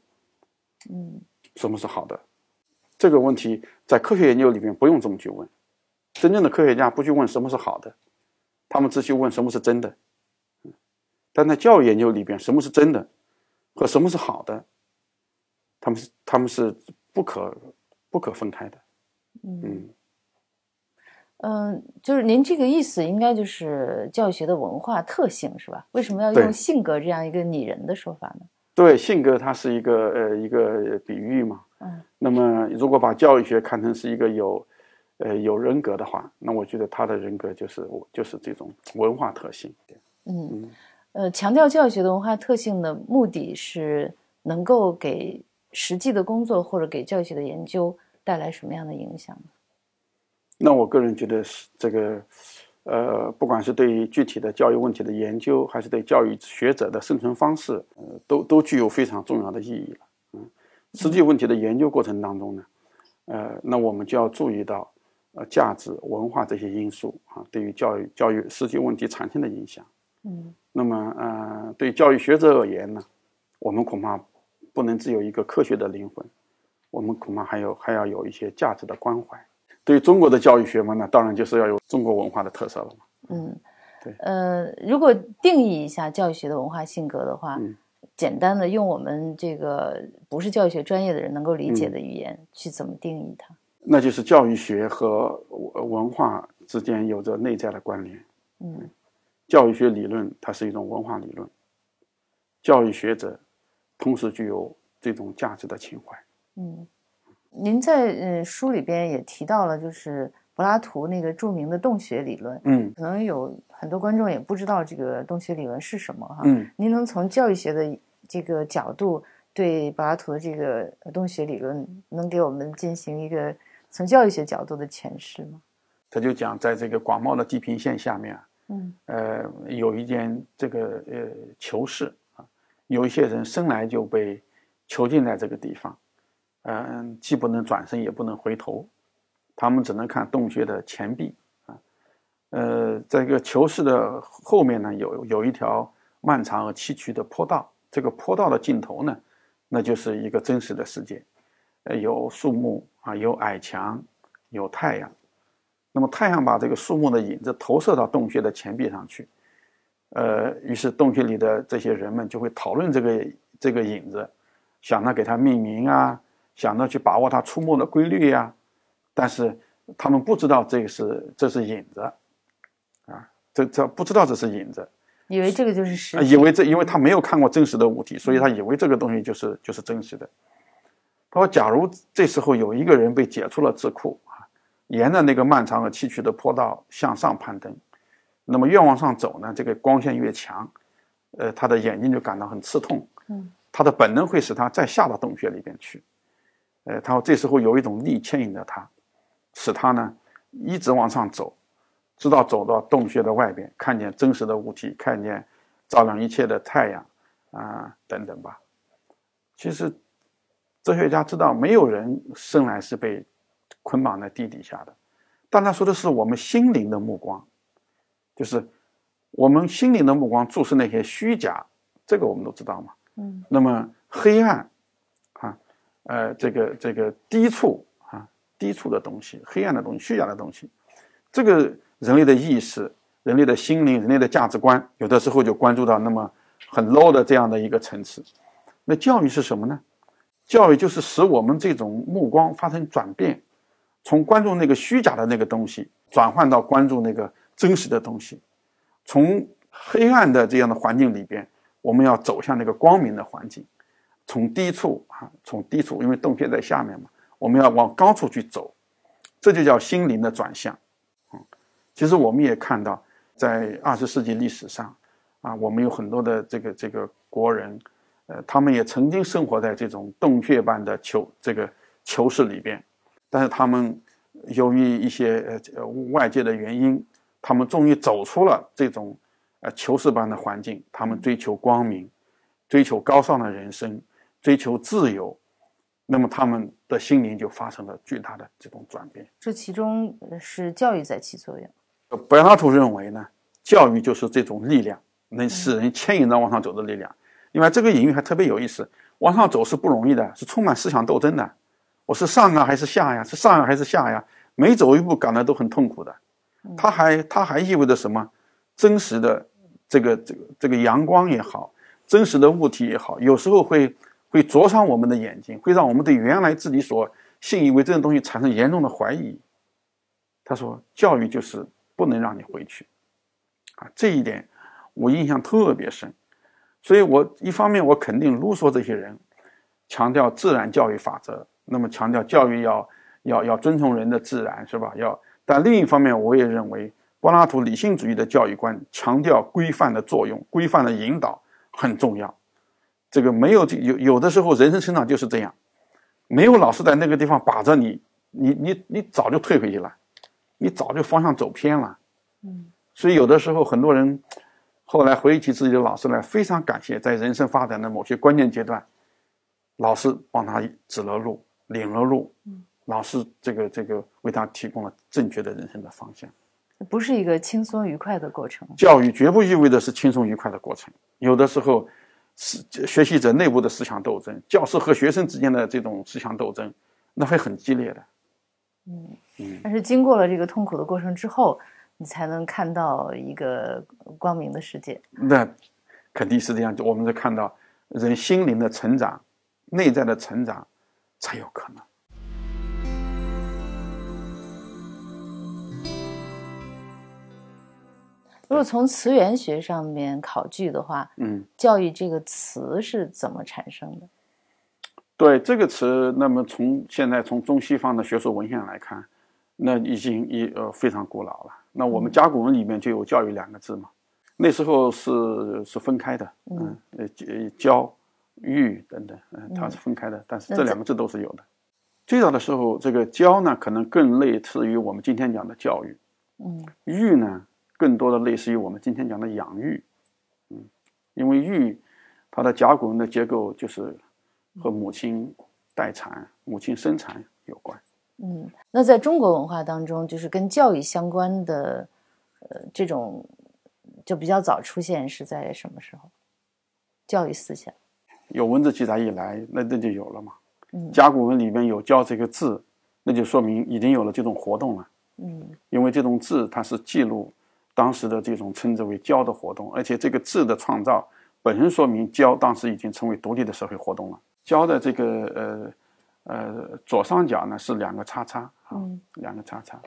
嗯什么是好的？这个问题在科学研究里面不用这么去问。真正的科学家不去问什么是好的，他们只去问什么是真的。嗯但在教育研究里边，什么是真的和什么是好的，他们是他们是不可不可分开的。嗯嗯，嗯，就是您这个意思，应该就是教育学的文化特性是吧？为什么要用性格这样一个拟人的说法呢？对，性格它是一个呃一个比喻嘛。嗯那么如果把教育学看成是一个有呃有人格的话，那我觉得他的人格就是我就是这种文化特性。嗯嗯呃，强调教育学的文化特性的目的是能够给实际的工作或者给教育学的研究带来什么样的影响呢？那我个人觉得是这个，呃，不管是对于具体的教育问题的研究，还是对教育学者的生存方式，呃，都都具有非常重要的意义了。嗯，实际问题的研究过程当中呢，呃，那我们就要注意到，呃，价值、文化这些因素啊，对于教育教育实际问题产生的影响。嗯那么，呃，对教育学者而言呢，我们恐怕不能只有一个科学的灵魂，我们恐怕还有还要有一些价值的关怀。对于中国的教育学嘛，呢当然就是要有中国文化的特色了嘛。嗯，对呃，如果定义一下教育学的文化性格的话，嗯简单的用我们这个不是教育学专业的人能够理解嗯的语言、去怎么定义它？那就是教育学和呃文化之间有着内在的关联。嗯教育学理论它是一种文化理论，教育学者同时具有这种价值的情怀。嗯，您在嗯书里边也提到了，就是柏拉图那个著名的洞穴理论，嗯可能有很多观众也不知道这个洞穴理论是什么哈。嗯，您能从教育学的这个角度对柏拉图的这个洞穴理论，能给我们进行一个从教育学角度的诠释吗？他就讲在这个广袤的地平线下面啊，嗯呃，有一间这个呃囚室啊，有一些人生来就被囚禁在这个地方，嗯、既不能转身也不能回头，他们只能看洞穴的前壁啊，呃，这个囚室的后面呢，有有一条漫长而崎岖的坡道，这个坡道的尽头呢，那就是一个真实的世界，呃，有树木啊，有矮墙，有太阳。那么太阳把这个树木的影子投射到洞穴的前壁上去，呃，于是洞穴里的这些人们就会讨论这个这个影子，想着给它命名啊，想着去把握它出没的规律呀、但是他们不知道这个是这是影子，啊，这这不知道这是影子，以为这个就是实呃以为这因为他没有看过真实的物体，所以他以为这个东西就是就是真实的。他说，假如这时候有一个人被解出了智库啊，沿着那个漫长而崎岖的坡道向上攀登，那么越往上走呢，这个光线越强，呃，他的眼睛就感到很刺痛，嗯，他的本能会使他再下到洞穴里边去，呃，他说这时候有一种力牵引着他，使他呢一直往上走，直到走到洞穴的外边，看见真实的物体，看见照亮一切的太阳啊、等等吧。其实，哲学家知道没有人生来是被捆绑在地底下的，但他说的是我们心灵的目光，就是我们心灵的目光注视那些虚假，这个我们都知道嘛。嗯那么黑暗，啊，呃，这个这个低处啊，低处的东西，黑暗的东西，虚假的东西，这个人类的意识、人类的心灵、人类的价值观，有的时候就关注到那么很 low 的这样的一个层次。那教育是什么呢？教育就是使我们这种目光发生转变，从关注那个虚假的那个东西，转换到关注那个真实的东西，从黑暗的这样的环境里边，我们要走向那个光明的环境，从低处啊，从低处，因为洞穴在下面嘛，我们要往高处去走，这就叫心灵的转向。嗯，其实我们也看到，在二十世纪历史上，啊，我们有很多的这个这个国人，呃，他们也曾经生活在这种洞穴般的囚这个囚室里边，但是他们由于一些呃呃外界的原因，他们终于走出了这种呃囚室般的环境，他们追求光明，追求高尚的人生，追求自由，那么他们的心灵就发生了巨大的这种转变。这其中是教育在起作用。柏拉图认为呢，教育就是这种力量，能使人牵引着往上走的力量。另外，这个隐喻还特别有意思，往上走是不容易的，是充满思想斗争的。我是上啊还是下呀？是上啊还是下呀？每走一步感到都很痛苦的。它还它还意味着什么？真实的这个这个这个阳光也好，真实的物体也好，有时候会会灼伤我们的眼睛，会让我们对原来自己所信以为真的东西产生严重的怀疑。他说，教育就是不能让你回去，啊，这一点我印象特别深。所以我一方面我肯定卢梭这些人强调自然教育法则。那么强调教育要要要遵从人的自然，是吧？要，但另一方面，我也认为柏拉图理性主义的教育观强调规范的作用，规范的引导很重要。这个没有有有的时候人生成长就是这样，没有老师在那个地方把着你，你你你早就退回去了，你早就方向走偏了。嗯，所以有的时候很多人后来回忆起自己的老师来，非常感谢在人生发展的某些关键阶段，老师帮他指了路。领了路，嗯老师这个这个为他提供了正确的人生的方向，不是一个轻松愉快的过程。教育绝不意味着是轻松愉快的过程，有的时候是学习者内部的思想斗争，教师和学生之间的这种思想斗争，那会很激烈的。嗯嗯，但是经过了这个痛苦的过程之后，你才能看到一个光明的世界。那肯定是这样，我们就看到人心灵的成长，内在的成长。才有可能。如果从词源学上面考据的话，嗯，教育这个词是怎么产生的？对这个词，那么从现在从中西方的学术文献来看，那已经一呃非常古老了。那我们甲骨文里面就有“教育”两个字嘛，那时候是是分开的，嗯，呃教。育等等，嗯，它是分开的，但是这两个字都是有的。最早的时候，这个教呢，可能更类似于我们今天讲的教育，嗯，育呢，更多的类似于我们今天讲的养育，嗯，因为育，它的甲骨文的结构就是和母亲待产、母亲生产有关。嗯，那在中国文化当中，就是跟教育相关的，呃，这种就比较早出现是在什么时候？教育思想。有文字记载以来，那那就有了嘛。嗯甲骨文里面有“教”这个字，那就说明已经有了这种活动了。嗯，因为这种字它是记录当时的这种称之为“教”的活动，而且这个字的创造本身说明“教”当时已经成为独立的社会活动了。“教”的这个呃呃左上角呢是两个叉叉啊，两个叉叉，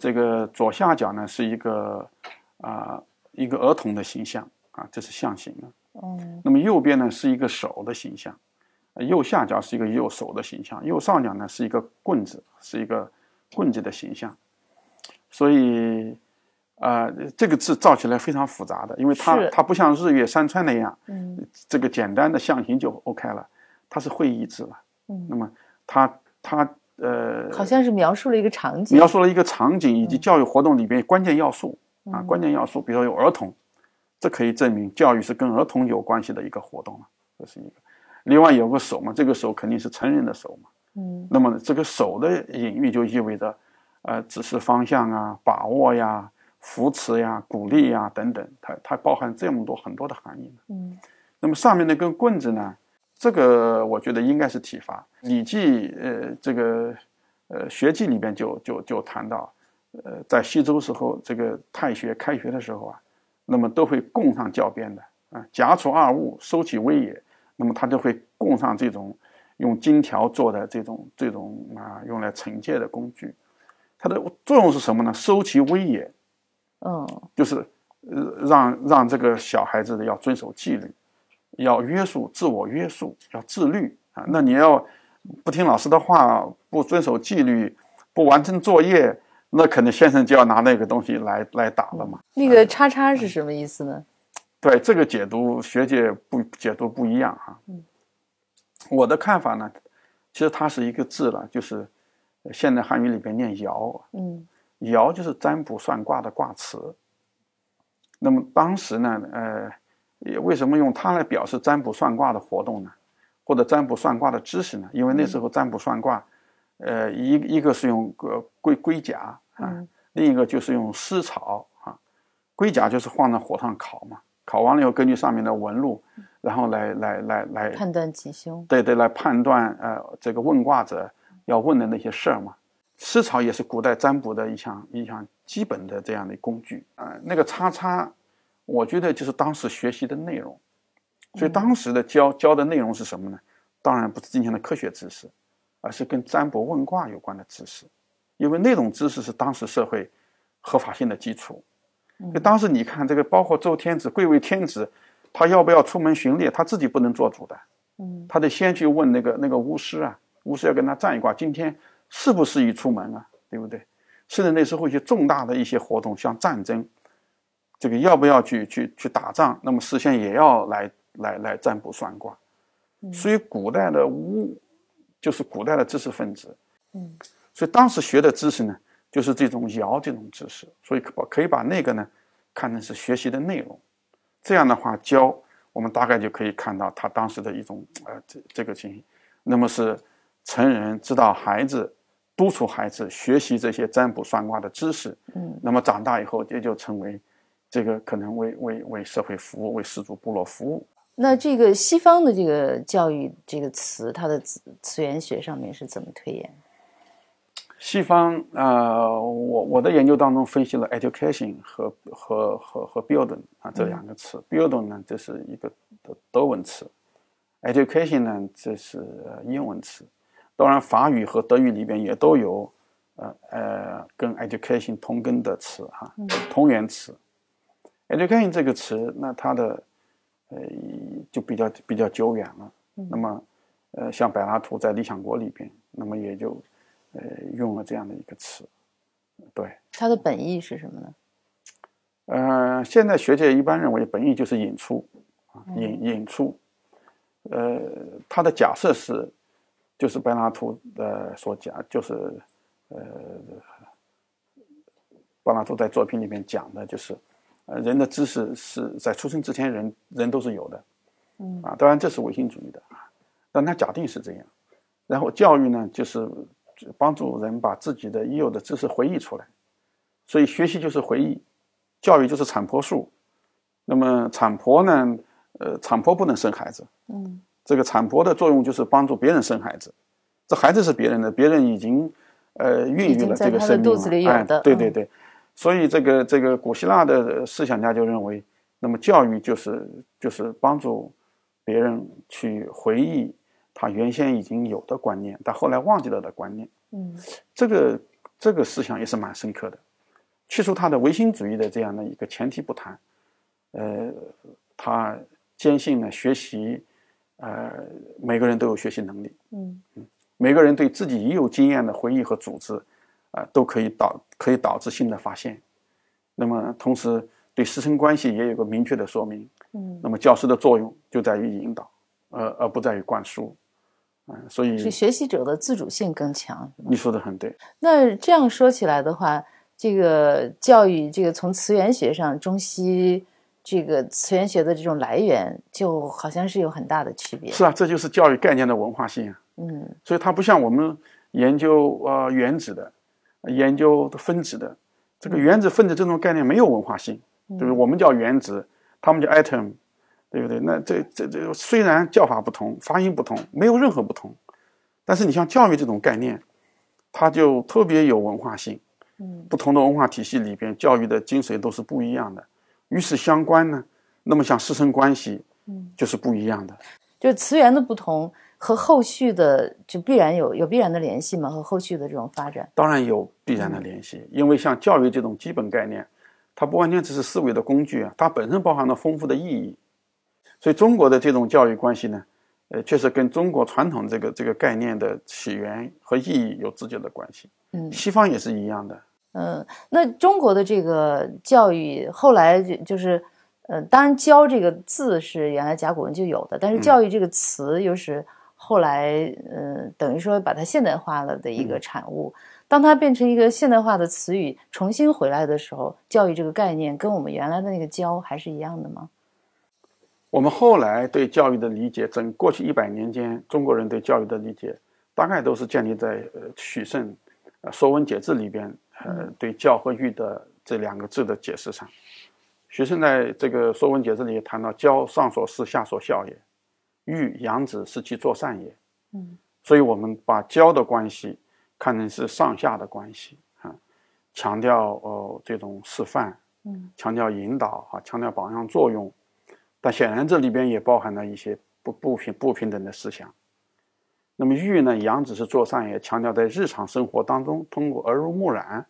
这个左下角呢是一个啊一个儿童的形象啊，这是象形的。嗯，那么右边呢是一个手的形象，右下角是一个右手的形象，右上角呢是一个棍子，是一个棍子的形象。所以，啊，这个字造起来非常复杂的，因为它它不像日月山川那样，嗯，这个简单的象形就 OK 了，它是会意字了。嗯，那么它它呃，好像是描述了一个场景，描述了一个场景以及教育活动里边关键要素啊，关键要素，比如说有儿童。这可以证明教育是跟儿童有关系的一个活动了，这是一个。另外有个手嘛，这个手肯定是成人的手嘛。嗯。那么这个手的隐喻就意味着，呃，指示方向啊，把握呀，扶持呀，鼓励呀等等，它它包含这么多很多的含义。嗯。那么上面那根棍子呢？这个我觉得应该是体罚。《礼记》呃，这个呃《学记》里边就就就谈到，呃，在西周时候，这个太学开学的时候啊。那么都会供上教鞭的啊，夹除二物，收其威也。那么他就会供上这种用金条做的这种这种啊，用来惩戒的工具。它的作用是什么呢？收其威也。嗯，就是呃，让让这个小孩子的要遵守纪律，要约束自我约束，要自律啊。那你要不听老师的话，不遵守纪律，不完成作业。那可能先生就要拿那个东西来来打了嘛？那个叉叉是什么意思呢？对这个解读，学界不解读不一样哈。嗯，我的看法呢，其实它是一个字了，就是现代汉语里边念“尧”。嗯，爻就是占卜算卦的卦辞。那么当时呢，呃，为什么用它来表示占卜算卦的活动呢？或者占卜算卦的知识呢？因为那时候占卜算卦，呃，一一个是用呃龟龟甲啊，另一个就是用丝草啊。龟甲就是放在火上烤嘛，烤完了以后，根据上面的纹路，然后来来来来判断吉凶。对对，来判断呃这个问卦者要问的那些事儿嘛。丝草也是古代占卜的一项一项基本的这样的工具啊。那个叉叉，我觉得就是当时学习的内容。所以当时的教教的内容是什么呢？当然不是今天的科学知识，而是跟占卜问卦有关的知识，因为那种知识是当时社会合法性的基础。就当时你看这个，包括周天子贵为天子，他要不要出门巡猎，他自己不能做主的。嗯，他得先去问那个那个巫师啊，巫师要跟他占一卦，今天适不适宜出门啊？对不对？甚至那时候一些重大的一些活动，像战争，这个要不要去去去打仗，那么事先也要来。来来占卜算卦，所以古代的巫就是古代的知识分子，嗯，所以当时学的知识呢，就是这种爻这种知识，所以把可以把那个呢看成是学习的内容，这样的话教我们大概就可以看到他当时的一种呃这这个情形，那么是成人知道孩子督促孩子学习这些占卜算卦的知识，嗯，那么长大以后也就成为这个可能为为为社会服务为氏族部落服务。那这个西方的这个教育这个词，它的词词源学上面是怎么推演？西方呃，我我的研究当中分析了 education 和和和和 building 啊这两个词。building 呢，这是一个德德文词；education 呢，这是英文词。当然，法语和德语里边也都有呃呃跟 education 同根的词哈，同源词。education 这个词，那它的呃，就比较比较久远了。那么，呃，像柏拉图在《理想国》里边，那么也就，呃，用了这样的一个词。对，它的本意是什么呢？呃，现在学界一般认为本意就是引出，啊，引引出。呃，他的假设是，就是柏拉图呃所讲，就是，呃，柏拉图在作品里面讲的就是。呃，人的知识是在出生之前，人人都是有的，嗯啊，当然这是唯心主义的啊，但他假定是这样。然后教育呢，就是帮助人把自己的已有的知识回忆出来，所以学习就是回忆，教育就是产婆术。那么产婆呢，呃，产婆不能生孩子，嗯，这个产婆的作用就是帮助别人生孩子，这孩子是别人的，别人已经呃孕育了这个生命，哎，对对对。所以，这个这个古希腊的思想家就认为，那么教育就是就是帮助别人去回忆他原先已经有的观念，但后来忘记了的观念。嗯，这个这个思想也是蛮深刻的。去除他的唯心主义的这样的一个前提不谈，呃，他坚信呢，学习，呃，每个人都有学习能力。嗯嗯，每个人对自己已有经验的回忆和组织。啊，都可以导可以导致新的发现，那么同时对师生关系也有个明确的说明。嗯，那么教师的作用就在于引导，而而不在于灌输。嗯，所以是学习者的自主性更强。你说的很对。那这样说起来的话，这个教育，这个从词源学上，中西这个词源学的这种来源，就好像是有很大的区别。是啊，这就是教育概念的文化性啊。嗯，所以它不像我们研究呃原子的。研究分子的这个原子分子这种概念没有文化性，对不对？我们叫原子，他们叫 atom，对不对？那这这这虽然叫法不同，发音不同，没有任何不同，但是你像教育这种概念，它就特别有文化性。嗯，不同的文化体系里边，教育的精髓都是不一样的。与此相关呢，那么像师生关系，嗯，就是不一样的。就是词源的不同。和后续的就必然有有必然的联系嘛？和后续的这种发展，当然有必然的联系。因为像教育这种基本概念，它不完全只是思维的工具啊，它本身包含了丰富的意义。所以中国的这种教育关系呢，呃，确实跟中国传统这个这个概念的起源和意义有直接的关系。嗯，西方也是一样的。嗯，那中国的这个教育后来就就是，呃，当然“教”这个字是原来甲骨文就有的，但是“教育”这个词又是。后来呃，等于说把它现代化了的一个产物。当它变成一个现代化的词语重新回来的时候，教育这个概念跟我们原来的那个教还是一样的吗？我们后来对教育的理解，整过去一百年间，中国人对教育的理解，大概都是建立在呃许慎呃《说文解字》里边呃对教和育的这两个字的解释上。学生在这个《说文解字》里也谈到：“教上所事，下所效也；育养子，是其作善也。”嗯，所以我们把教的关系。看成是上下的关系啊，强调哦这种示范，嗯，强调引导啊，强调榜样作用，但显然这里边也包含了一些不不平不平等的思想。那么玉呢，养子是做善也，强调在日常生活当中通过耳濡目染，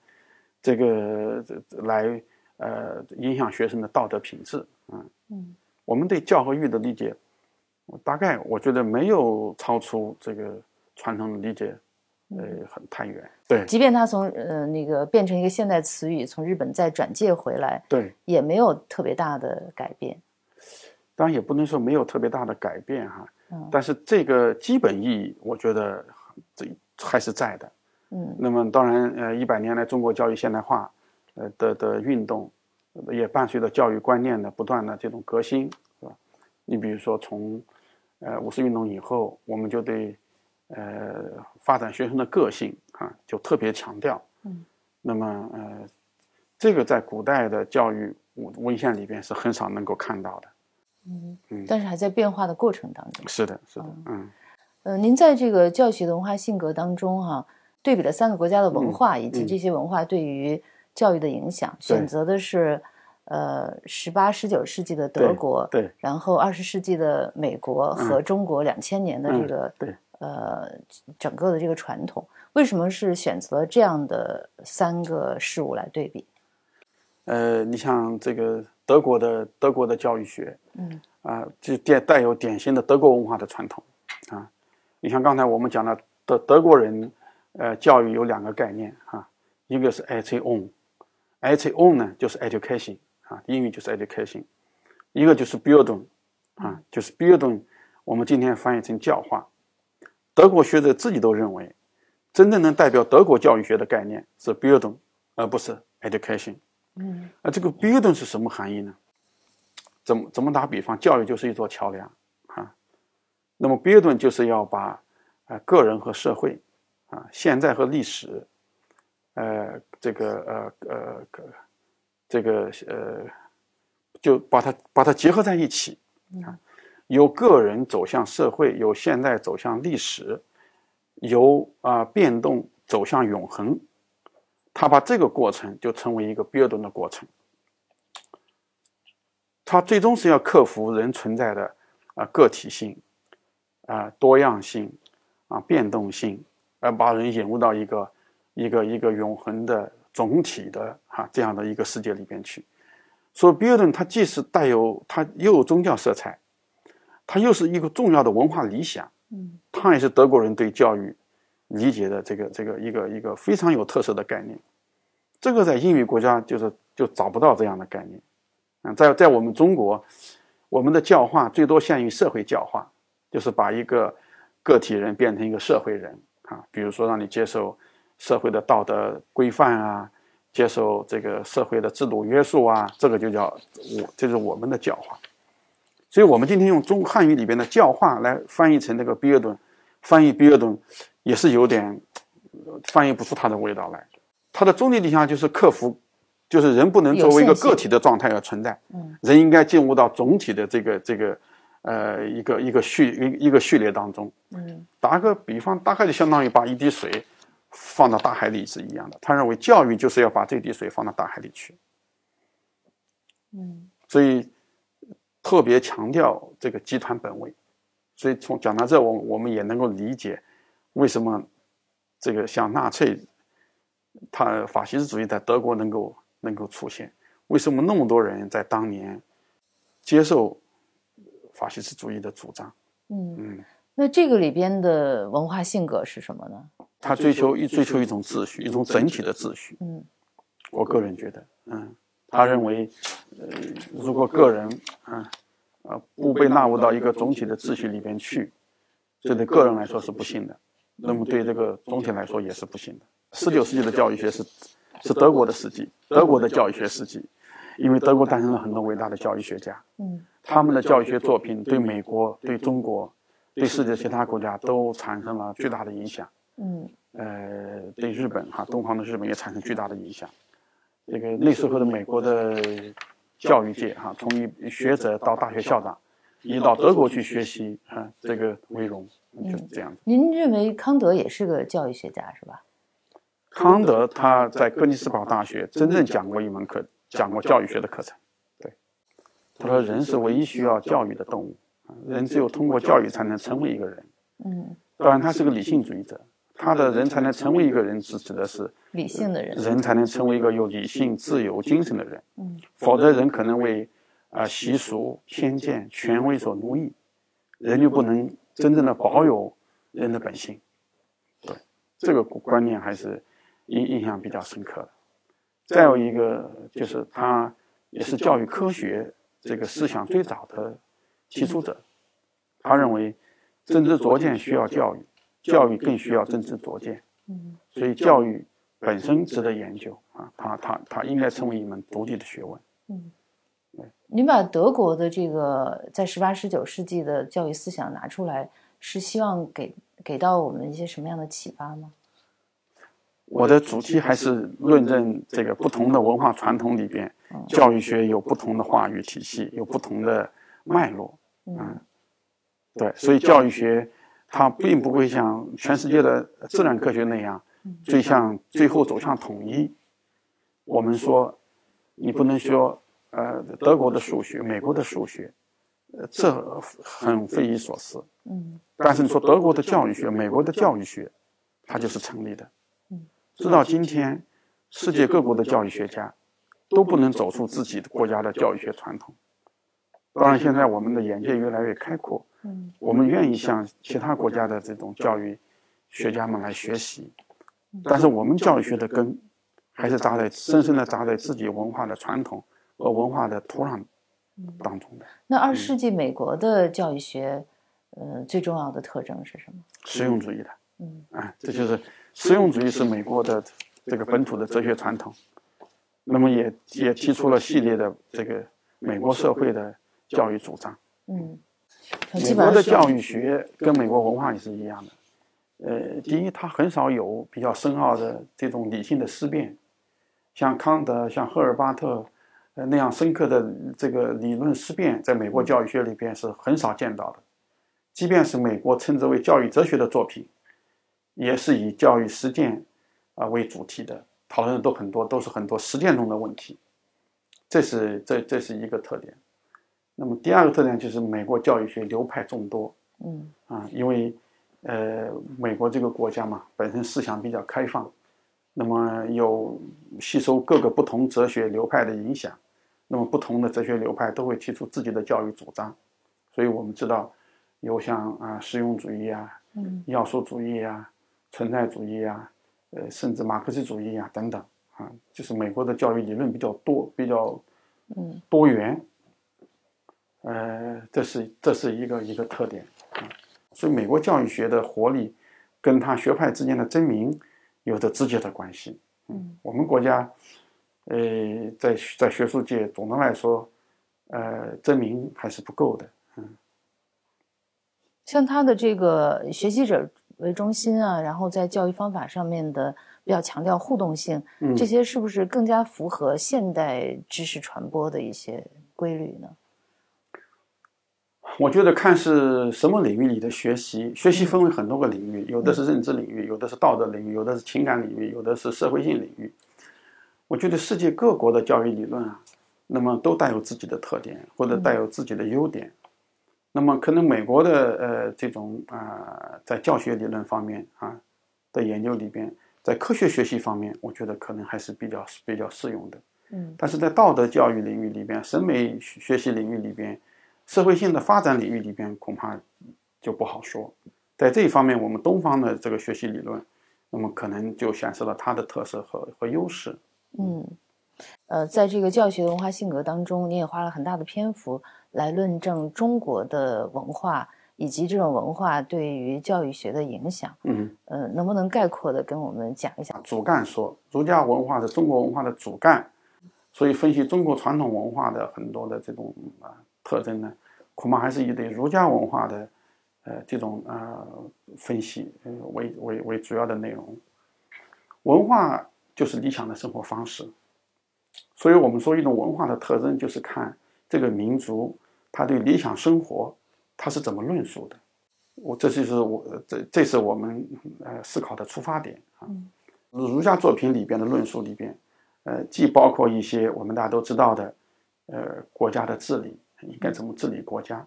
这个来呃影响学生的道德品质，嗯嗯，我们对教和育的理解，大概我觉得没有超出这个传统的理解。呃，很太远。对，即便它从呃那个变成一个现代词语，从日本再转借回来，对，也没有特别大的改变。当然也不能说没有特别大的改变哈，嗯，但是这个基本意义，我觉得这还是在的。嗯，那么当然，呃，一百年来中国教育现代化，呃的的运动，也伴随着教育观念的不断的这种革新，是吧？你比如说从，呃五四运动以后，我们就对。呃，发展学生的个性啊，就特别强调。嗯，那么呃，这个在古代的教育文文献里边是很少能够看到的。但是还在变化的过程当中。是的，是的，嗯。呃，您在这个教学的文化性格当中哈，对比了三个国家的文化以及这些文化对于教育的影响，选择的是呃十八、十九世纪的德国，对，然后二十世纪的美国和中国两千年的这个对。呃，整个的这个传统，为什么是选择这样的三个事物来对比？呃，你像这个德国的德国的教育学，嗯，啊，就带带有典型的德国文化的传统，啊，你像刚才我们讲的德德国人，呃，教育有两个概念啊，一个是 h o n h o n 呢就是 education 啊，英语就是 education，一个就是 Bildung 啊，就是 Bildung，我们今天翻译成教化。德国学者自己都认为，真正能代表德国教育学的概念是 Bildung，而不是 education。嗯，啊这个 Bildung 是什么含义呢？怎么怎么打比方？教育就是一座桥梁啊。那么 Bildung 就是要把啊个人和社会啊现在和历史，呃这个呃呃这个呃就把它把它结合在一起啊。由个人走向社会，由现在走向历史，由啊变动走向永恒，他把这个过程就称为一个标准的过程。他最终是要克服人存在的啊个体性、啊多样性、啊变动性，而把人引入到一个一个一个永恒的总体的哈这样的一个世界里边去。所以，标准它既是带有它又有宗教色彩。它又是一个重要的文化理想，嗯，它也是德国人对教育理解的这个这个一个一个非常有特色的概念。这个在英语国家就是就找不到这样的概念，嗯，在在我们中国，我们的教化最多限于社会教化，就是把一个个体人变成一个社会人啊，比如说让你接受社会的道德规范啊，接受这个社会的制度约束啊，这个就叫我这是我们的教化。所以，我们今天用中汉语里边的教化来翻译成那个比尔顿，翻译比尔顿也是有点翻译不出它的味道来。它的终极理想就是克服，就是人不能作为一个个体的状态而存在，嗯，人应该进入到总体的这个这个呃一个一个序一一个序列当中。嗯，打个比方，大概就相当于把一滴水放到大海里是一样的。他认为教育就是要把这滴水放到大海里去。嗯，所以。特别强调这个集团本位，所以从讲到这，我我们也能够理解为什么这个像纳粹，他法西斯主义在德国能够能够出现，为什么那么多人在当年接受法西斯主义的主张？嗯嗯，那这个里边的文化性格是什么呢？他追求一追求一种秩序，一种整体的秩序。嗯，我个人觉得，嗯。他认为，呃，如果个人啊，呃，不被纳入到一个总体的秩序里边去，这对个人来说是不幸的，那么对这个总体来说也是不行的。十九世纪的教育学是是德国的世纪，德国的教育学世纪，因为德国诞生了很多伟大的教育学家，嗯他们的教育学作品对美国、对中国、对世界其他国家都产生了巨大的影响。嗯呃，对日本哈，东方的日本也产生巨大的影响。这个那时候的美国的教育界哈，从一学者到大学校长，一到德国去学习啊，这个为荣，就是这样子。您认为康德也是个教育学家是吧？康德他在哥尼斯堡大学真正讲过一门课，讲过教育学的课程。对，他说人是唯一需要教育的动物，啊人只有通过教育才能成为一个人。嗯，当然，他是个理性主义者，他的人才能成为一个人，是指的是理性的人，人才能成为一个有理性、自由精神的人。嗯，否则人可能为啊、习俗、偏见、权威所奴役，人就不能真正的保有人的本性。对，这个观念还是印印象比较深刻的。再有一个就是他也是教育科学这个思想最早的提出者，他认为真知灼见需要教育，教育更需要真知灼见。嗯所以教育本身值得研究啊，它它它应该成为一门独立的学问。嗯。您把德国的这个在十八、十九世纪的教育思想拿出来，是希望给给到我们一些什么样的启发吗？我的主题还是论证这个不同的文化传统里边，教育学有不同的话语体系，有不同的脉络。嗯对，所以教育学它并不会像全世界的自然科学那样，最像最后走向统一。我们说，你不能说呃德国的数学、美国的数学，呃这很匪夷所思。嗯但是你说德国的教育学、美国的教育学，它就是成立的。嗯直到今天，世界各国的教育学家都不能走出自己的国家的教育学传统。当然，现在我们的眼界越来越开阔，嗯我们愿意向其他国家的这种教育学家们来学习。但是，我们教育学的根还是扎在深深的扎在自己文化的传统和文化的土壤当中的。那二十世纪美国的教育学，呃，最重要的特征是什么？实用主义的，嗯啊，这就是实用主义是美国的这个本土的哲学传统，那么也也提出了系列的这个美国社会的教育主张。嗯，美基本上是国的教育学跟美国文化也是一样的。呃，第一，它很少有比较深奥的这种理性的思辨，像康德、像赫尔巴特，呃那样深刻的这个理论思辨，在美国教育学里边是很少见到的。即便是美国称之为教育哲学的作品，也是以教育实践啊、为主题的，讨论的都很多，都是很多实践中的问题。这是这这是一个特点。那么第二个特点就是美国教育学流派众多嗯啊，因为呃美国这个国家嘛，本身思想比较开放，那么有吸收各个不同哲学流派的影响，那么不同的哲学流派都会提出自己的教育主张，所以我们知道有像啊实用主义啊、嗯要素主义啊、存在主义啊，呃甚至马克思主义啊等等啊，就是美国的教育理论比较多，比较嗯多元，呃，这是这是一个一个特点啊。所以美国教育学的活力跟它学派之间的争鸣有着直接的关系。嗯，我们国家，呃，在在学术界总的来说，呃，证明还是不够的。嗯像他的这个学习者为中心啊，然后在教育方法上面的比较强调互动性，嗯这些是不是更加符合现代知识传播的一些规律呢？我觉得看是什么领域里的学习，学习分为很多个领域，有的是认知领域，有的是道德领域，有的是情感领域，有的是社会性领域。我觉得世界各国的教育理论啊，那么都带有自己的特点，或者带有自己的优点。那么可能美国的呃这种啊、在教学理论方面啊的研究里边，在科学学习方面，我觉得可能还是比较比较适用的。嗯但是在道德教育领域里边、审美学习领域里边、社会性的发展领域里边，恐怕就不好说。在这一方面，我们东方的这个学习理论，那么可能就显示了它的特色和和优势。嗯，呃，在这个教学文化性格当中，你也花了很大的篇幅来论证中国的文化以及这种文化对于教育学的影响。嗯，呃，能不能概括的跟我们讲一下？主干说儒家文化是中国文化的主干，所以分析中国传统文化的很多的这种啊特征呢，恐怕还是以对儒家文化的呃这种啊分析呃为为为主要的内容。文化就是理想的生活方式，所以我们说一种文化的特征就是看这个民族他对理想生活他是怎么论述的。我这就是我这这是我们呃思考的出发点啊。儒家作品里边的论述里边，呃，既包括一些我们大家都知道的，呃，国家的治理应该怎么治理国家，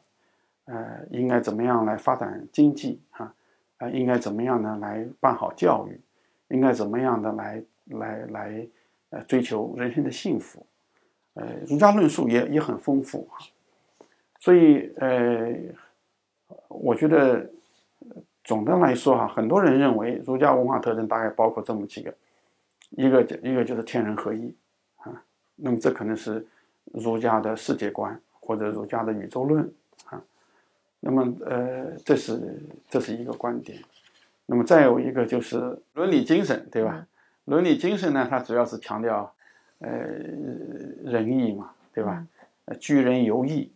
呃，应该怎么样来发展经济啊，啊，应该怎么样呢来办好教育，应该怎么样的来来来呃追求人生的幸福，呃，儒家论述也也很丰富啊，所以呃。我觉得总的来说哈，很多人认为儒家文化特征大概包括这么几个，一个一个就是天人合一啊，那么这可能是儒家的世界观或者儒家的宇宙论啊，那么呃这是这是一个观点，那么再有一个就是伦理精神，对吧？伦理精神呢，它主要是强调呃仁义嘛，对吧？居人犹义，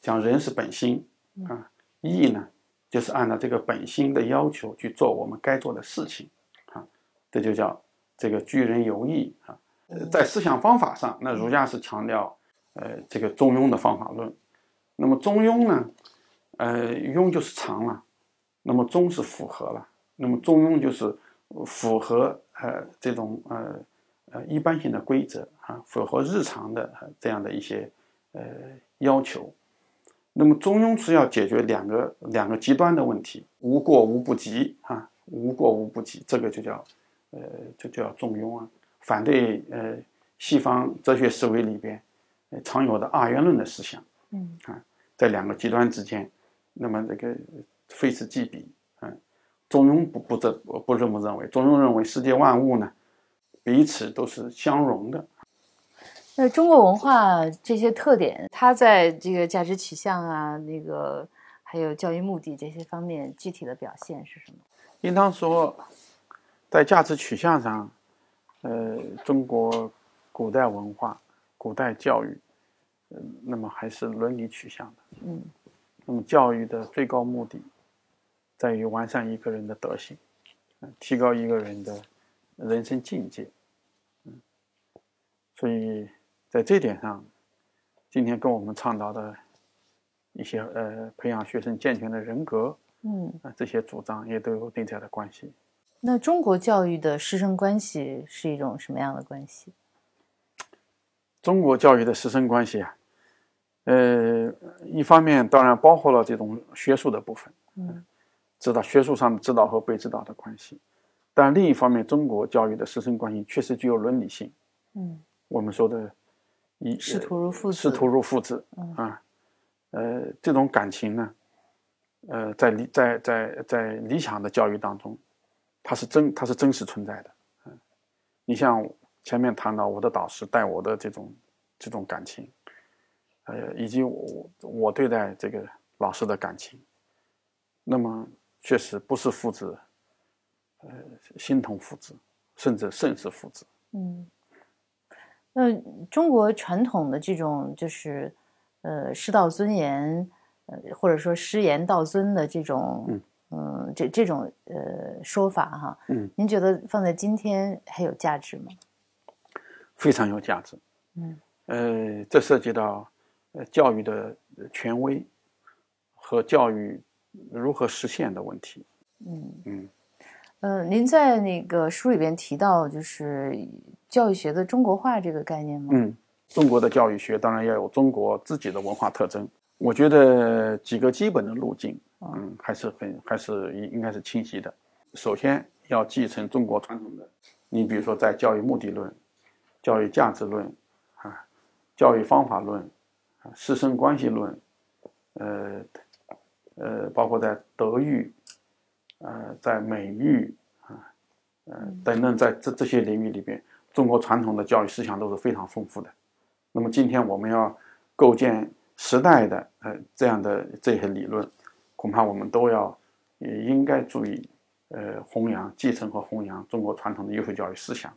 讲人是本心啊。义呢，就是按照这个本心的要求去做我们该做的事情，啊，这就叫这个居人犹义啊。在思想方法上，那儒家是强调呃这个中庸的方法论。那么中庸呢，呃庸就是常了，那么中是符合了，那么中庸就是符合呃这种呃呃一般性的规则啊，符合日常的这样的一些呃要求。那么中庸是要解决两个两个极端的问题，无过无不及啊，无过无不及，这个就叫，呃，就叫中庸啊。反对呃西方哲学思维里边，常有的二元论的思想，嗯啊，在两个极端之间，那么这个非此即彼嗯。中庸不不这不这么认为，中庸认为世界万物呢，彼此都是相融的。那中国文化这些特点，它在这个价值取向啊，那个还有教育目的这些方面，具体的表现是什么？应当说，在价值取向上，呃，中国古代文化、古代教育，嗯，那么还是伦理取向的。嗯。那么教育的最高目的，在于完善一个人的德行，提高一个人的人生境界。嗯。所以。在这点上，今天跟我们倡导的一些呃培养学生健全的人格，嗯，啊这些主张也都有内在的关系。那中国教育的师生关系是一种什么样的关系？中国教育的师生关系啊，呃，一方面当然包括了这种学术的部分，嗯，指导学术上的指导和被指导的关系，但另一方面，中国教育的师生关系确实具有伦理性，嗯，我们说的。以师徒如父子，师徒如父子啊，呃，这种感情呢，呃，在理在在在理想的教育当中，它是真它是真实存在的。嗯，你像前面谈到我的导师带我的这种这种感情，呃，以及我我对待这个老师的感情，那么确实不是父子，呃，心同父子，甚至甚是父子。嗯。那中国传统的这种就是，呃，师道尊严，呃，或者说师严道尊的这种，嗯，这这种呃说法哈，嗯，您觉得放在今天还有价值吗？非常有价值，嗯，呃，这涉及到呃教育的权威和教育如何实现的问题，嗯嗯，呃，您在那个书里边提到就是。教育学的中国化这个概念吗？嗯，中国的教育学当然要有中国自己的文化特征。我觉得几个基本的路径，嗯，还是很还是应应该是清晰的。首先要继承中国传统的，你比如说在教育目的论、教育价值论啊、教育方法论啊、师生关系论，呃呃，包括在德育，呃，在美育啊，呃等等，在这这些领域里边。中国传统的教育思想都是非常丰富的，那么今天我们要构建时代的呃这样的这些理论，恐怕我们都要也应该注意，呃，弘扬、继承和弘扬中国传统的优秀教育思想，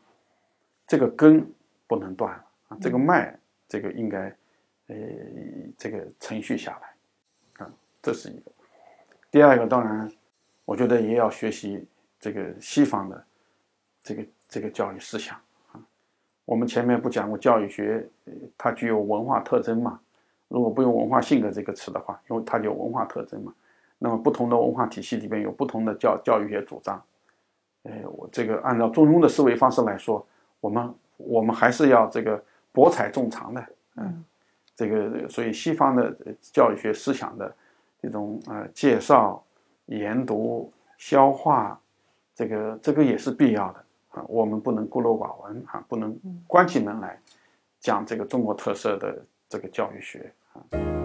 这个根不能断啊，这个脉，这个应该呃这个承续下来，啊，这是一个。第二个，当然，我觉得也要学习这个西方的这个这个教育思想啊。我们前面不讲过，教育学它具有文化特征嘛？如果不用文化性格这个词的话，因为它有文化特征嘛。那么不同的文化体系里边有不同的教教育学主张。呃，我这个按照中庸的思维方式来说，我们我们还是要这个博采众长的，嗯，这个所以西方的教育学思想的。这种呃介绍、研读、消化，这个这个也是必要的啊。我们不能孤陋寡闻啊，不能关起门来讲这个中国特色的这个教育学啊。